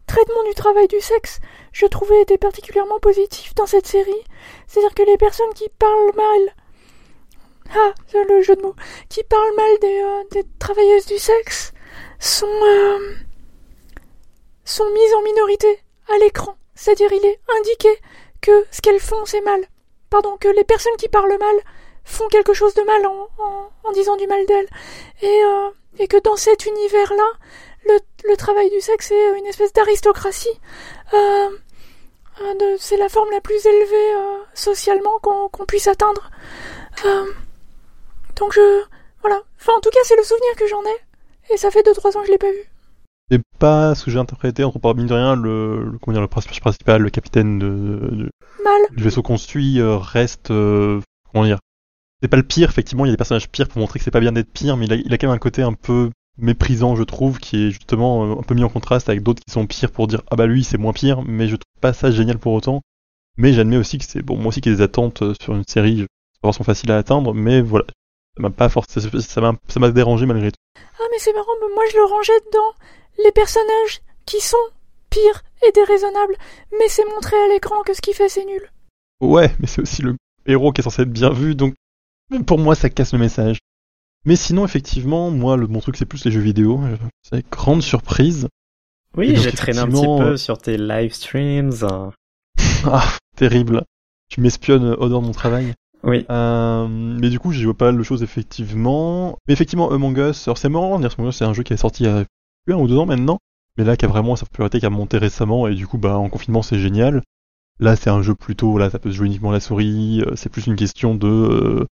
traitement du travail du sexe, je trouvais était particulièrement positif dans cette série. C'est-à-dire que les personnes qui parlent mal, ah, c'est le jeu de mots, qui parlent mal des, euh, des travailleuses du sexe, sont euh, sont mises en minorité à l'écran. C'est-à-dire il est indiqué que ce qu'elles font c'est mal. Pardon, que les personnes qui parlent mal font quelque chose de mal en, en, en disant du mal d'elles. Et, euh, et que dans cet univers-là, le, le travail du sexe est une espèce d'aristocratie. Euh, euh, c'est la forme la plus élevée euh, socialement qu'on qu'on puisse atteindre. Euh, donc je... Voilà. Enfin, en tout cas, c'est le souvenir que j'en ai. Et ça fait 2-3 ans que je l'ai pas vu. C'est pas ce que j'ai interprété, entre par mine de rien, le, le, comment dire, le personnage principal, le capitaine de, de- Mal. du vaisseau qu'on suit euh, reste, euh, comment dire, c'est pas le pire, effectivement, il y a des personnages pires pour montrer que c'est pas bien d'être pire, mais il a, il a quand même un côté un peu méprisant, je trouve, qui est justement euh, un peu mis en contraste avec d'autres qui sont pires pour dire, ah bah lui c'est moins pire, mais je trouve pas ça génial pour autant. Mais j'admets aussi que c'est, bon, moi aussi qu'il y a des attentes euh, sur une série, je sont faciles à atteindre, mais voilà. Ça m'a pas forcément, ça m'a, ça m'a dérangé malgré tout. Ah, mais c'est marrant, mais moi je le rangeais dans les personnages qui sont pires et déraisonnables. Mais c'est montré à l'écran que ce qu'il fait c'est nul. Ouais, mais c'est aussi le héros qui est censé être bien vu, donc pour moi ça casse le message. Mais sinon, effectivement, moi, le mon truc c'est plus les jeux vidéo. Euh, C'est grande surprise. Oui, j'ai traîné un petit peu sur tes live streams. hein. Ah, terrible. Tu m'espionnes au dehors de mon travail. Oui. Euh, mais du coup, j'ai joué pas mal de choses, effectivement. Mais effectivement, Among Us, alors c'est marrant c'est un jeu qui est sorti il y a un ou deux ans maintenant, mais là, qui a vraiment sa popularité qui a monté récemment, et du coup, bah, en confinement, c'est génial. Là, c'est un jeu plutôt, là, ça peut se jouer uniquement la souris, euh, c'est plus une question de euh,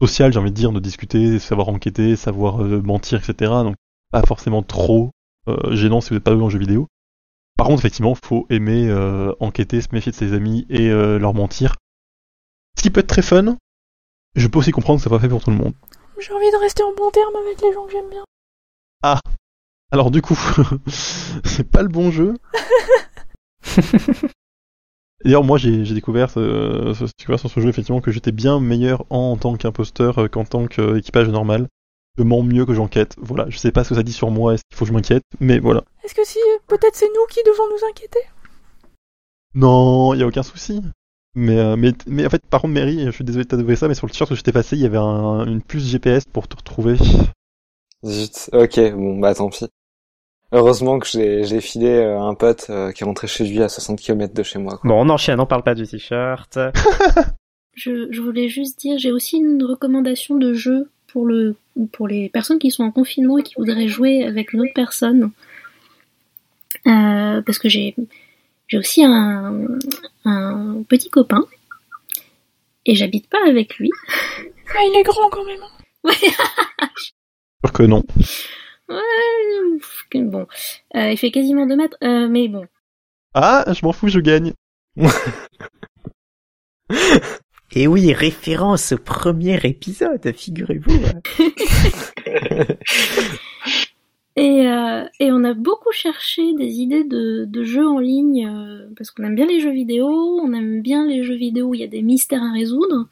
social, j'ai envie de dire, de discuter, savoir enquêter, savoir euh, mentir, etc. Donc, pas forcément trop gênant si vous n'êtes pas en jeu vidéo. Par contre, effectivement, faut aimer enquêter, se méfier de ses amis et leur mentir. Ce qui peut être très fun. Je peux aussi comprendre que c'est pas fait pour tout le monde. J'ai envie de rester en bon terme avec les gens que j'aime bien. Ah Alors du coup, c'est pas le bon jeu. D'ailleurs, moi, j'ai j'ai découvert, ce- sur ce jeu, effectivement, que j'étais bien meilleur en, tant qu'imposteur euh, qu'en tant qu'équipage normal. Je mens mieux que j'enquête. Voilà, je sais pas ce que ça dit sur moi, est-ce qu'il faut que je m'inquiète, mais voilà. Est-ce que si peut-être c'est nous qui devons nous inquiéter? Non, y a aucun souci. Mais, euh, mais, mais en fait, par contre, Mary, je suis désolé de t'avouer ça, mais sur le t-shirt que je t'ai passé, il y avait un, une puce GPS pour te retrouver. Zut, ok, bon bah tant pis. Heureusement que j'ai j'ai filé euh, un pote euh, qui est rentré chez lui à 60 km de chez moi. Quoi. Bon, on enchaîne, on parle pas du t-shirt. Je, je voulais juste dire, j'ai aussi une recommandation de jeu pour le pour les personnes qui sont en confinement et qui voudraient jouer avec une autre personne. Euh, parce que j'ai j'ai aussi un, un petit copain et j'habite pas avec lui. Ah, il est grand quand même. Ouais. Sûr que non. Ouais, bon. Euh, il fait quasiment 2 mètres, euh, mais bon. Ah, je m'en fous, je gagne. Et oui, référence au premier épisode, figurez-vous. Et, euh, et on a beaucoup cherché des idées de, de jeux en ligne, euh, parce qu'on aime bien les jeux vidéo, on aime bien les jeux vidéo où il y a des mystères à résoudre,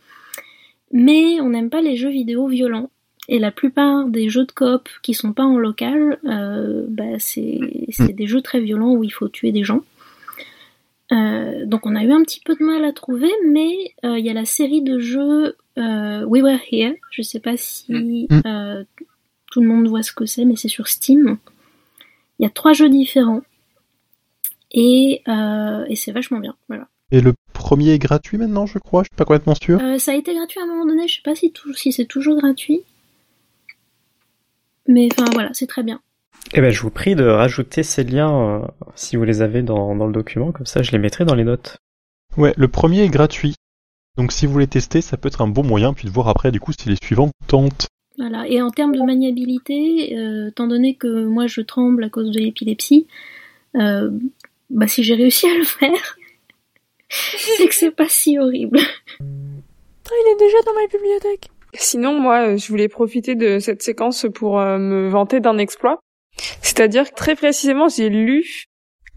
mais on n'aime pas les jeux vidéo violents. Et la plupart des jeux de coop qui sont pas en local, euh, bah c'est des jeux très violents où il faut tuer des gens. Donc on a eu un petit peu de mal à trouver, mais il y a la série de jeux We Were Here. Je sais pas si Mm. Tout le monde voit ce que c'est, mais c'est sur Steam. Il y a trois jeux différents et, euh, et c'est vachement bien. Voilà. Et le premier est gratuit maintenant, je crois, je suis pas complètement sûr. Euh, ça a été gratuit à un moment donné. Je sais pas si, tout, si c'est toujours gratuit, mais enfin voilà, c'est très bien. Eh ben, je vous prie de rajouter ces liens euh, si vous les avez dans, dans le document, comme ça je les mettrai dans les notes. Ouais, le premier est gratuit. Donc si vous voulez tester, ça peut être un bon moyen, puis de voir après du coup si les suivants tentent. Voilà. Et en termes de maniabilité, euh, étant donné que moi je tremble à cause de l'épilepsie, euh, bah si j'ai réussi à le faire, c'est que c'est pas si horrible. Ah, il est déjà dans ma bibliothèque. Sinon, moi, euh, je voulais profiter de cette séquence pour euh, me vanter d'un exploit. C'est-à-dire que très précisément, j'ai lu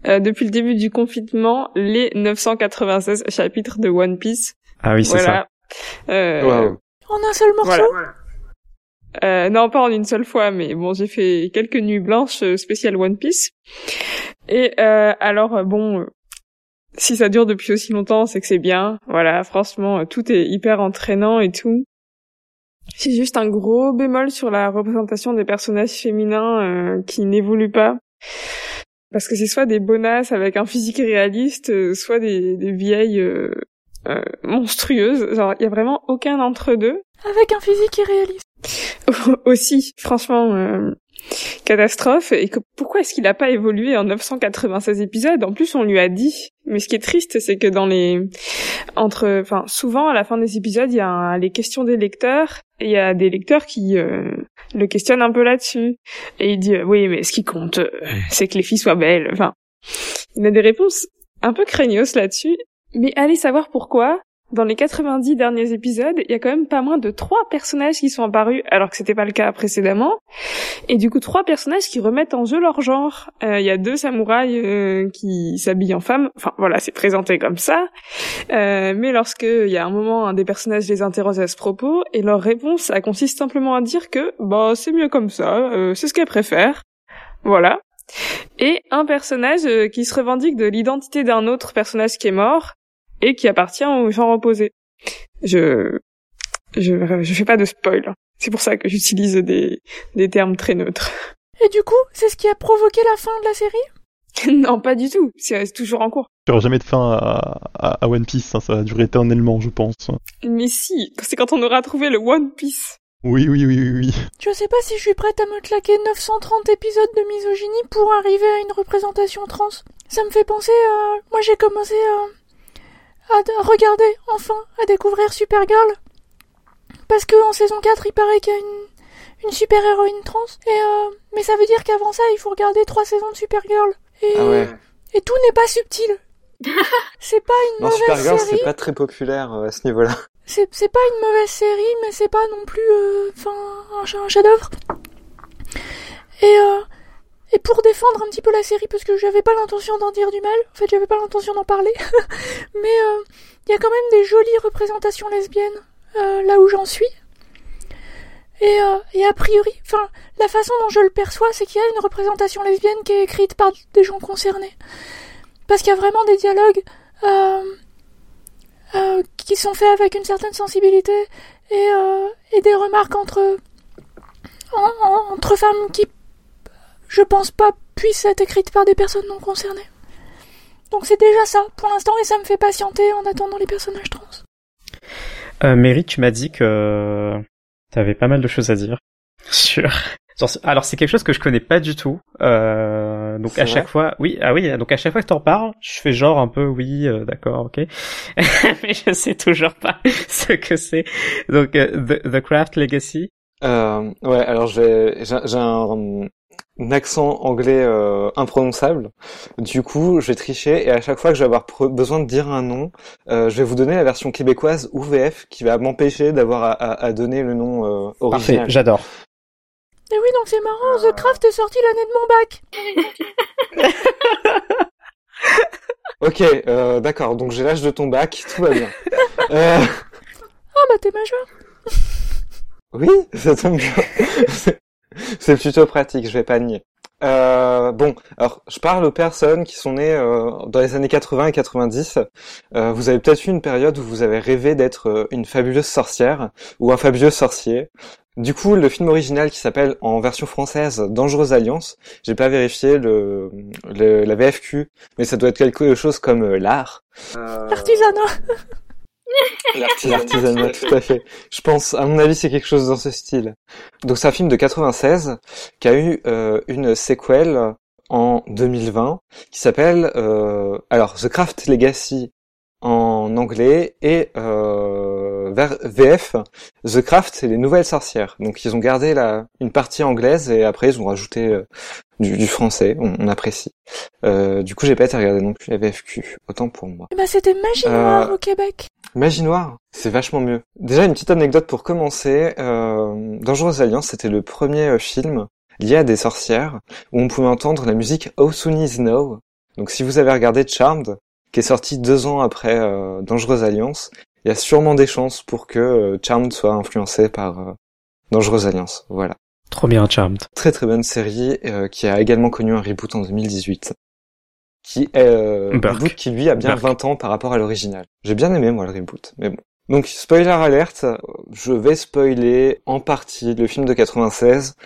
euh, depuis le début du confinement les 996 chapitres de One Piece. Ah oui, c'est voilà. Euh, Waouh. En un seul morceau? Voilà. Euh, non, pas en une seule fois, mais bon, j'ai fait quelques nuits blanches euh, spéciales One Piece. Et euh, alors, euh, bon, euh, si ça dure depuis aussi longtemps, c'est que c'est bien. Voilà, franchement, tout est hyper entraînant et tout. J'ai juste un gros bémol sur la représentation des personnages féminins qui n'évoluent pas. Parce que c'est soit des bonasses avec un physique réaliste, soit des, des vieilles euh, monstrueuses. Genre, il y a vraiment aucun entre deux. Avec un physique irréaliste. aussi, franchement, euh, catastrophe. Et que, pourquoi est-ce qu'il n'a pas évolué en 996 épisodes? En plus, on lui a dit. Mais ce qui est triste, c'est que dans les entre, enfin, souvent à la fin des épisodes, il y a un- les questions des lecteurs. Et il y a des lecteurs qui euh, le questionnent un peu là-dessus. Et il dit euh, oui, mais ce qui compte, euh, c'est que les filles soient belles. Enfin, il a des réponses un peu craignos là-dessus. Mais allez savoir pourquoi. Dans les 90 derniers épisodes, il y a quand même pas moins de trois personnages qui sont apparus, alors que c'était pas le cas précédemment. Et du coup, trois personnages qui remettent en jeu leur genre. Euh, Il y a deux samouraïs euh, qui s'habillent en femme. Enfin, voilà, c'est présenté comme ça. Euh, mais lorsque il y a un moment, un des personnages les interroge à ce propos, et leur réponse, ça consiste simplement à dire que, bah, c'est mieux comme ça, c'est ce qu'elle préfère. Voilà. Et un personnage qui se revendique de l'identité d'un autre personnage qui est mort et qui appartient au genre opposé. Je, je, je fais pas de spoil. C'est pour ça que j'utilise des, des termes très neutres. Et du coup, c'est ce qui a provoqué la fin de la série? Non, pas du tout. C'est toujours en cours. Il n'y aura jamais de fin à, à- à One Piece, hein, ça va durer éternellement, je pense. Mais si, c'est quand on aura trouvé le One Piece. Oui, oui, oui, oui, oui. Je sais pas si je suis prête à me claquer 930 épisodes de misogynie pour arriver à une représentation trans. Ça me fait penser à... Moi j'ai commencé à... à regarder, enfin, à découvrir Supergirl. Parce que en saison 4, il paraît qu'il y a une, une super héroïne trans. Et euh... Mais ça veut dire qu'avant ça, il faut regarder trois saisons de Supergirl. Et, Ah ouais. et tout n'est pas subtil. c'est pas une Non, mauvaise Supergirl, série. c'est pas très populaire euh, à ce niveau-là. C'est c'est pas une mauvaise série, mais c'est pas non plus euh, enfin un, ch- un chef-d'œuvre. Et euh, et pour défendre un petit peu la série, parce que j'avais pas l'intention d'en dire du mal, en fait j'avais pas l'intention d'en parler, mais il y a quand même des jolies représentations lesbiennes euh, là où j'en suis. Et, euh, et a priori, enfin la façon dont je le perçois, c'est qu'il y a une représentation lesbienne qui est écrite par des gens concernés, parce qu'il y a vraiment des dialogues. Euh, euh, qui sont faits avec une certaine sensibilité et, euh, et des remarques entre en- en- entre femmes qui je pense pas puissent être écrites par des personnes non concernées. Donc c'est déjà ça pour l'instant et ça me fait patienter en attendant les personnages trans. Euh, Mary, tu m'as dit que t'avais pas mal de choses à dire sur. Alors c'est quelque chose que je connais pas du tout. Euh, donc à chaque fois, oui, ah oui, donc à chaque fois que t'en parles, je fais genre un peu oui, euh, d'accord, ok, mais je sais toujours pas ce que c'est. Donc euh, The, The Craft Legacy. Euh, ouais, alors j'ai un accent anglais euh, imprononçable. Du coup, je vais tricher et à chaque fois que je vais avoir besoin de dire un nom, euh, je vais vous donner la version québécoise ou VF qui va m'empêcher d'avoir à, à- à donner le nom euh, Parfait, original. j'adore. Et oui, donc c'est marrant, The Craft est sorti l'année de mon bac. Ok, euh, d'accord. Donc j'ai l'âge de ton bac, tout va bien. Euh, Ah bah t'es majeur. Oui, ça tombe bien. C'est- plutôt pratique, je vais pas nier. Euh, bon, alors je parle aux personnes qui sont nées euh, dans les années 80 et 90. Euh, vous avez peut-être eu une période où vous avez rêvé d'être euh, une fabuleuse sorcière ou un fabuleux sorcier. Du coup, le film original qui s'appelle en version française Dangereuse Alliance, j'ai pas vérifié le, le- la VFQ, mais ça doit être quelque chose comme euh, l'art. Artisanat. L'artisanat, tout à fait. Je pense, à mon avis, c'est quelque chose dans ce style. Donc c'est un film de 96 qui a eu euh, une séquelle en 2020 qui s'appelle euh, alors The Craft Legacy en anglais et euh, VF The Craft c'est les nouvelles sorcières. Donc ils ont gardé la une partie anglaise et après ils ont rajouté euh, du, du français. On, on apprécie. Euh, du coup j'ai pas été regarder non plus la VFQ. Autant pour moi. Bah c'était Magie Euh, Noire au Québec. Magie Noire, c'est vachement mieux. Déjà, une petite anecdote pour commencer. Euh, Dangereuse Alliance, c'était le premier euh, film lié à des sorcières où on pouvait entendre la musique How Soon Is Now. Donc, si vous avez regardé Charmed, qui est sorti deux ans après euh, Dangereuse Alliance, il y a sûrement des chances pour que euh, Charmed soit influencé par euh, Dangereuse Alliance. Voilà. Trop bien, Charmed. Très très bonne série euh, qui a également connu un reboot en 2018. Qui est euh, un reboot qui lui a bien Burk. 20 ans par rapport à l'original. J'ai bien aimé moi le reboot, mais bon. Donc spoiler alerte, je vais spoiler en partie le film de 96,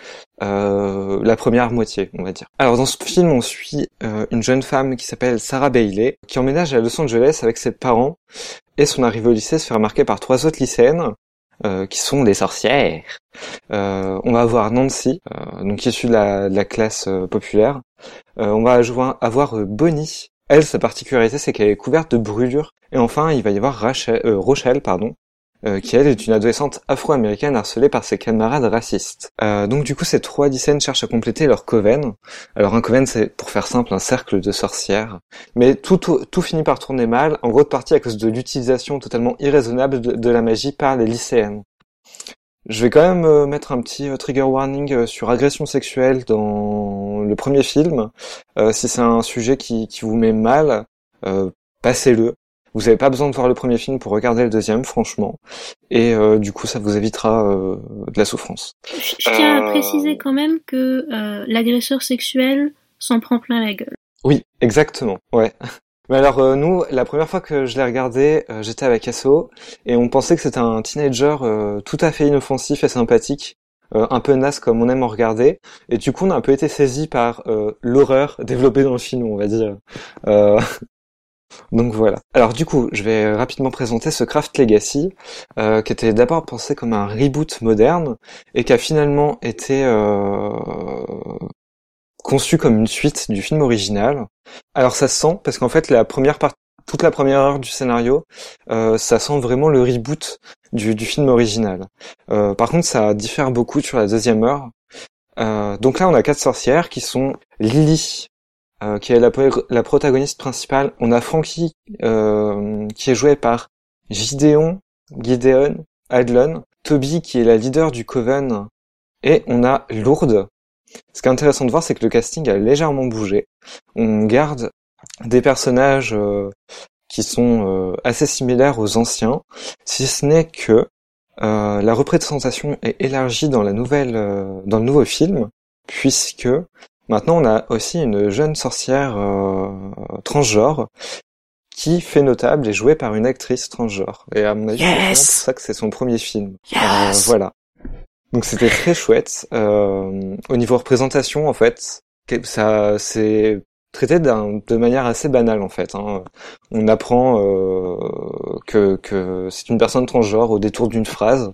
euh, la première moitié, on va dire. Alors dans ce film, on suit euh, une jeune femme qui s'appelle Sarah Bailey, qui emménage à Los Angeles avec ses parents, et son arrivée au lycée se fait remarquer par trois autres lycéennes, euh, qui sont des sorcières. Euh, on va avoir Nancy, euh, donc issue de la, classe populaire. On va avoir, avoir Bonnie. Elle, sa particularité, c'est qu'elle est couverte de brûlures. Et enfin, il va y avoir Rachel, euh, Rochelle, pardon, euh, qui elle est une adolescente afro-américaine harcelée par ses camarades racistes. Euh, donc du coup, ces trois lycéennes cherchent à compléter leur coven. Alors un coven, c'est pour faire simple un cercle de sorcières. Mais tout, tout, finit par tourner mal, en grande partie à cause de l'utilisation totalement irraisonnable de la magie par les lycéennes. Je vais quand même euh, mettre un petit euh, trigger warning euh, sur agression sexuelle dans le premier film. Euh, si c'est un sujet qui, qui vous met mal, euh, passez-le. Vous n'avez pas besoin de voir le premier film pour regarder le deuxième, franchement. Et euh, du coup, ça vous évitera euh, de la souffrance. Je, je tiens Euh, à préciser quand même que euh, l'agresseur sexuel s'en prend plein la gueule. Oui, exactement. Ouais. Mais alors euh, nous, la première fois que je l'ai regardé, euh, j'étais avec SO et on pensait que c'était un teenager euh, tout à fait inoffensif et sympathique, un peu naze comme on aime en regarder. Et du coup, on a un peu été saisi par l'horreur développée dans le film, on va dire. Donc voilà. Alors du coup, je vais rapidement présenter ce Craft Legacy, euh, qui était d'abord pensé comme un reboot moderne et qui a finalement été euh, conçu comme une suite du film original. Alors ça se sent parce qu'en fait la première partie toute la première heure du scénario, euh, ça sent vraiment le reboot du, du film original. Euh, par contre, ça diffère beaucoup sur la deuxième heure. Euh, donc là, on a quatre sorcières qui sont Lily, qui est la, la, protagoniste principale. On a Frankie, qui est joué par Gideon, Gideon Adlon, Toby, qui est la leader du Coven, et on a Lourdes. Ce qui est intéressant de voir, c'est que le casting a légèrement bougé. On garde des personnages euh, qui sont euh, assez similaires aux anciens, si ce n'est que euh, la représentation est élargie dans la nouvelle, euh, dans le nouveau film, puisque maintenant on a aussi une jeune sorcière euh, transgenre qui fait notable et jouée par une actrice transgenre. Et à mon avis, yes c'est pour ça que c'est son premier film. Yes voilà. Donc c'était très chouette. Euh, au niveau représentation, en fait, ça c'est traité de manière assez banale en fait. Hein. On apprend euh, que, que c'est une personne transgenre au détour d'une phrase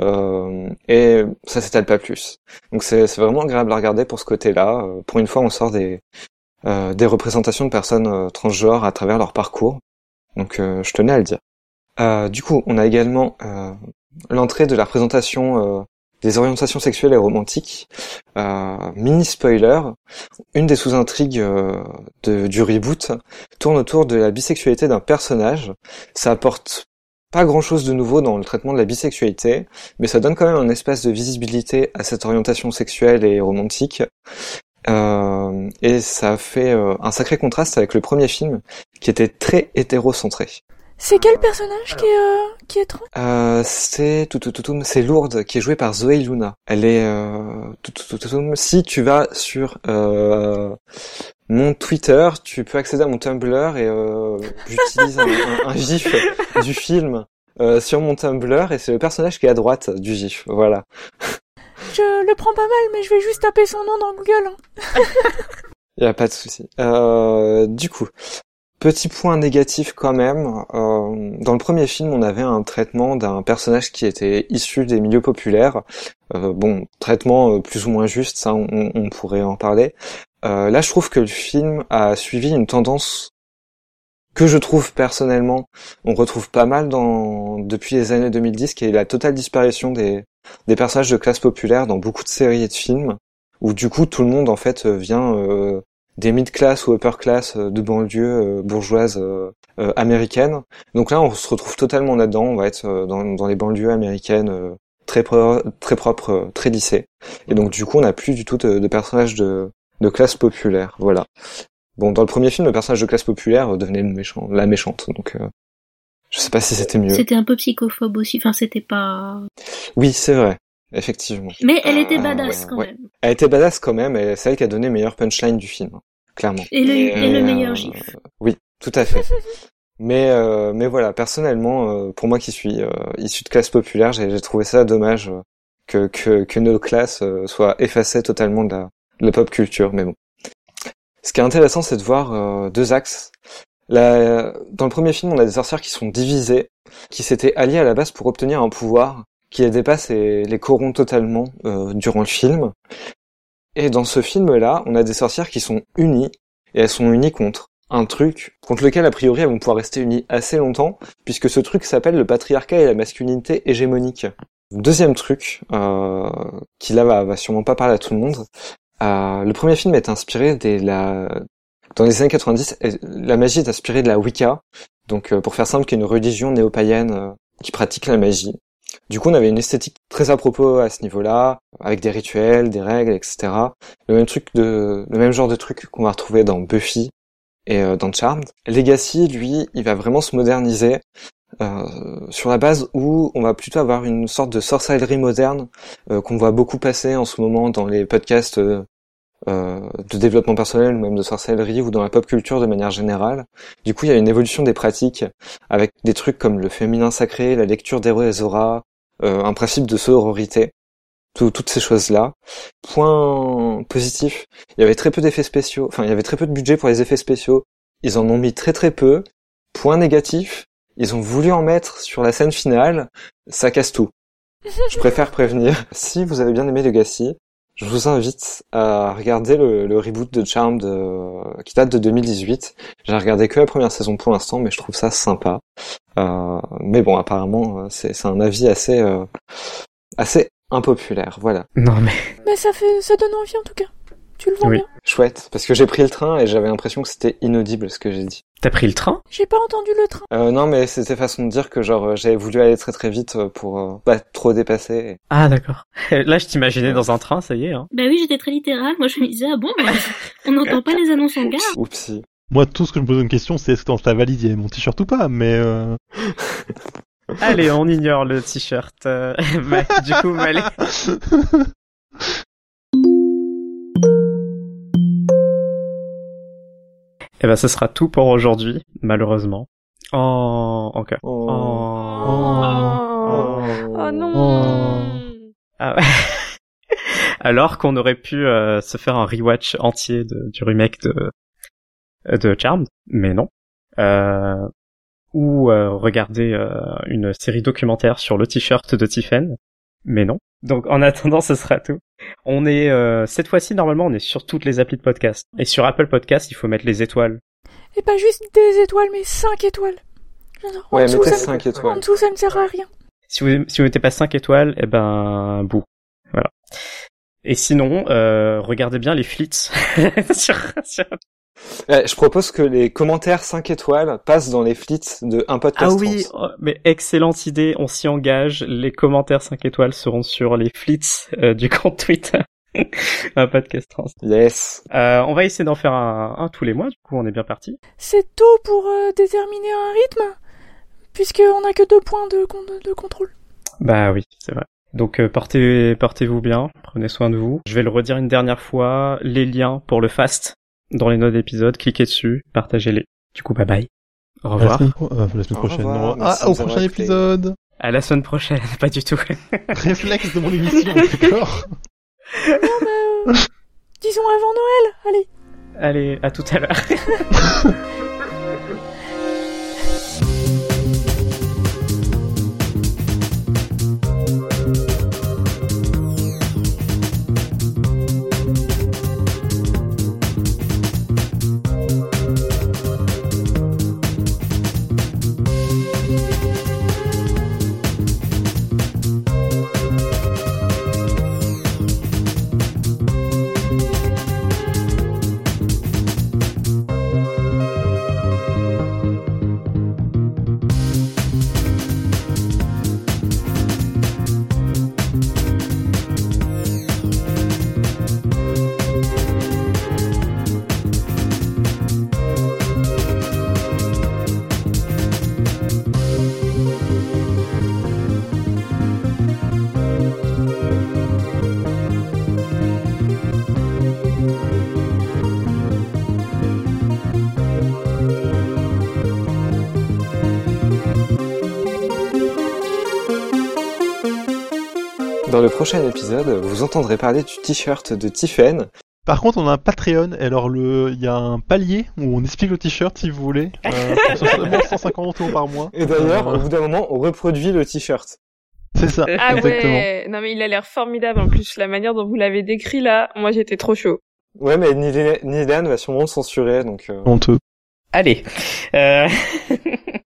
euh, et ça s'étale pas plus. Donc c'est vraiment agréable à regarder pour ce côté-là. Pour une fois, on sort des, euh, des représentations de personnes euh, transgenres à travers leur parcours. Donc euh, je tenais à le dire. Euh, du coup, on a également euh, l'entrée de la représentation euh, des orientations sexuelles et romantiques. Euh, mini spoiler, une des sous-intrigues euh, du reboot tourne autour de la bisexualité d'un personnage. Ça apporte pas grand chose de nouveau dans le traitement de la bisexualité, mais ça donne quand même un espace de visibilité à cette orientation sexuelle et romantique. Euh, et ça fait un sacré contraste avec le premier film, qui était très hétérocentré. C'est quel personnage qui est, euh, qui est trans Euh, c'est tout, tout, tout, tout, c'est Lourdes qui est jouée par Zoé Luna. Elle est euh, tout, tout, tout, tout, tout, si tu vas sur euh, mon Twitter, tu peux accéder à mon Tumblr et euh, j'utilise un, un- un gif du film euh, sur mon Tumblr et c'est le personnage qui est à droite du gif. Voilà. Je le prends pas mal, mais je vais juste taper son nom dans Google. hein. Y a pas de souci. Euh, du coup, petit point négatif quand même. euh, dans le premier film, on avait un traitement d'un personnage qui était issu des milieux populaires. Euh, bon, traitement euh, plus ou moins juste, ça, on, pourrait en parler. Euh, là, je trouve que le film a suivi une tendance que je trouve personnellement, on retrouve pas mal depuis les années 2010, qui est la totale disparition des personnages de classe populaire dans beaucoup de séries et de films où du coup tout le monde en fait vient des mid-class ou upper-class euh, de banlieue euh, bourgeoise euh, euh, américaine. Donc là, on se retrouve totalement là-dedans. On va être dans, dans les banlieues américaines euh, très pro- très propres, très lissées. Et donc du coup, on n'a plus du tout de, de personnages de, de classe populaire. Voilà. Bon, dans le premier film, le personnage de classe populaire devenait le méchant, la méchante. Donc euh, je sais pas si c'était mieux. C'était un peu psychophobe aussi. Enfin, c'était pas. Oui, c'est vrai. Effectivement. Mais elle était Euh, badass ouais, quand ouais. même. Elle était badass quand même, et c'est elle qui a donné le meilleur punchline du film, clairement. Et le, et le euh, meilleur gif. Oui, tout à fait. mais euh, mais voilà, personnellement, euh, pour moi qui suis euh, issu de classe populaire, j'ai trouvé ça dommage que que que nos classes soient effacées totalement de la, de la pop culture. Mais bon, ce qui est intéressant, c'est de voir deux axes. La- dans le premier film, on a des sorcières qui sont divisées, qui s'étaient alliées à la base pour obtenir un pouvoir qui les dépasse et les corrompt totalement euh, durant le film. Et dans ce film-là, on a des sorcières qui sont unies, et elles sont unies contre un truc contre lequel, a priori, elles vont pouvoir rester unies assez longtemps, puisque ce truc s'appelle le patriarcat et la masculinité hégémonique. Deuxième truc, euh, qui là va, sûrement pas parler à tout le monde, euh, le premier film est inspiré des la... Dans les années 90, et- la magie est inspirée de la Wicca, donc pour faire simple, qui est une religion néo-païenne qui pratique la magie. Du coup, on avait une esthétique très à propos à ce niveau-là, avec des rituels, des règles, etc. Le même truc le même genre de truc qu'on va retrouver dans Buffy et euh, dans Charmed. Legacy, lui, il va vraiment se moderniser euh, sur la base où on va plutôt avoir une sorte de sorcellerie moderne euh, qu'on voit beaucoup passer en ce moment dans les podcasts de développement personnel ou même de sorcellerie ou dans la pop culture de manière générale. Du coup, il y a une évolution des pratiques avec des trucs comme le féminin sacré, la lecture des auras, un principe de sororité, tout- toutes ces choses-là. Point positif, il y avait très peu d'effets spéciaux, enfin il y avait très peu de budget pour les effets spéciaux. Ils en ont mis très très peu. Point négatif, ils ont voulu en mettre sur la scène finale, ça casse tout. Je préfère prévenir. Si vous avez bien aimé Legacy, je vous invite à regarder le, le reboot de Charmed euh, qui date de 2018. J'ai regardé que la première saison pour l'instant, mais je trouve ça sympa. Euh, mais bon, apparemment, euh, c'est c'est un avis assez euh, assez impopulaire. Voilà. Non mais Mais ça fait, ça donne envie en tout cas. Tu le vois Oui. bien. Chouette, parce que j'ai pris le train et j'avais l'impression que c'était inaudible ce que j'ai dit. t'as pris le train? J'ai pas entendu le train. Euh, non, mais c'était façon de dire que genre euh, j'avais voulu aller très très vite euh, pour euh, pas trop dépasser. Ah d'accord. Là je t'imaginais dans un train, ça y est. Hein. Bah oui, j'étais très littérale. Moi, je me disais, ah bon, mais on n'entend pas les annonces en gare. Oupsie. Moi, tout ce que je me pose une question, c'est est-ce que dans ta valise, il y avait mon t-shirt ou pas, mais euh... Allez, on ignore le t-shirt. Bah, du coup, Malé. Eh ben, ce sera tout pour aujourd'hui, malheureusement. En, en cas. Oh. En- Oh non. Ah ouais. Alors qu'on aurait pu euh, se faire un rewatch entier de, du remake de, de Charmed, mais non. Euh, ou euh, regarder euh, une série documentaire sur le t-shirt de Tiffen, Mais non. Donc en attendant, ce sera tout. On est euh, cette fois-ci normalement, on est sur toutes les applis de podcast. Et sur Apple Podcast, il faut mettre les étoiles. Et pas juste des étoiles, mais 5 étoiles. Genre, en Ouais, mettez ça, 5 En étoiles. dessous, ça ne sert à rien. Si vous si vous mettez pas 5 étoiles, eh ben bouh. Voilà. Et sinon, euh, regardez bien les flits sur, sur- je propose que les commentaires 5 étoiles passent dans les flits de un podcast. Ah oui, oh, mais excellente idée, on s'y engage. Les commentaires 5 étoiles seront sur les flits euh, du compte Twitter. un podcast trans. Yes. Euh, on va essayer d'en faire un, un tous les mois, du coup on est bien parti. C'est tôt pour euh, déterminer un rythme, puisqu'on n'a que deux points de, con- de contrôle. Bah oui, c'est vrai. Donc euh, portez portez-vous bien, prenez soin de vous. Je vais le redire une dernière fois, les liens pour le fast dans les notes d'épisode, cliquez dessus, partagez-les. Du coup, bye bye. Au La revoir. semaine, pro- euh, la semaine Au prochaine. revoir, non. merci Ah, au prochain épisode. À la semaine prochaine, pas du tout. Réflexe de mon émission, d'accord Non, bah, euh, disons avant Noël, allez. Allez, à tout à l'heure. Le prochain épisode, vous entendrez parler du t-shirt de Tiffen. Par contre, on a un Patreon, et alors le, il y a un palier où on explique le t-shirt si vous voulez. Euh, pour seulement 150 euros par mois. Et d'ailleurs, Euh, au bout d'un moment, on reproduit le t-shirt. c'est ça, Ah exactement. ouais, non mais il a l'air formidable en plus, la manière dont vous l'avez décrit là, moi j'étais trop chaud. Ouais, mais Nilan va sûrement le censurer, donc... euh, Honteux. Allez. Euh...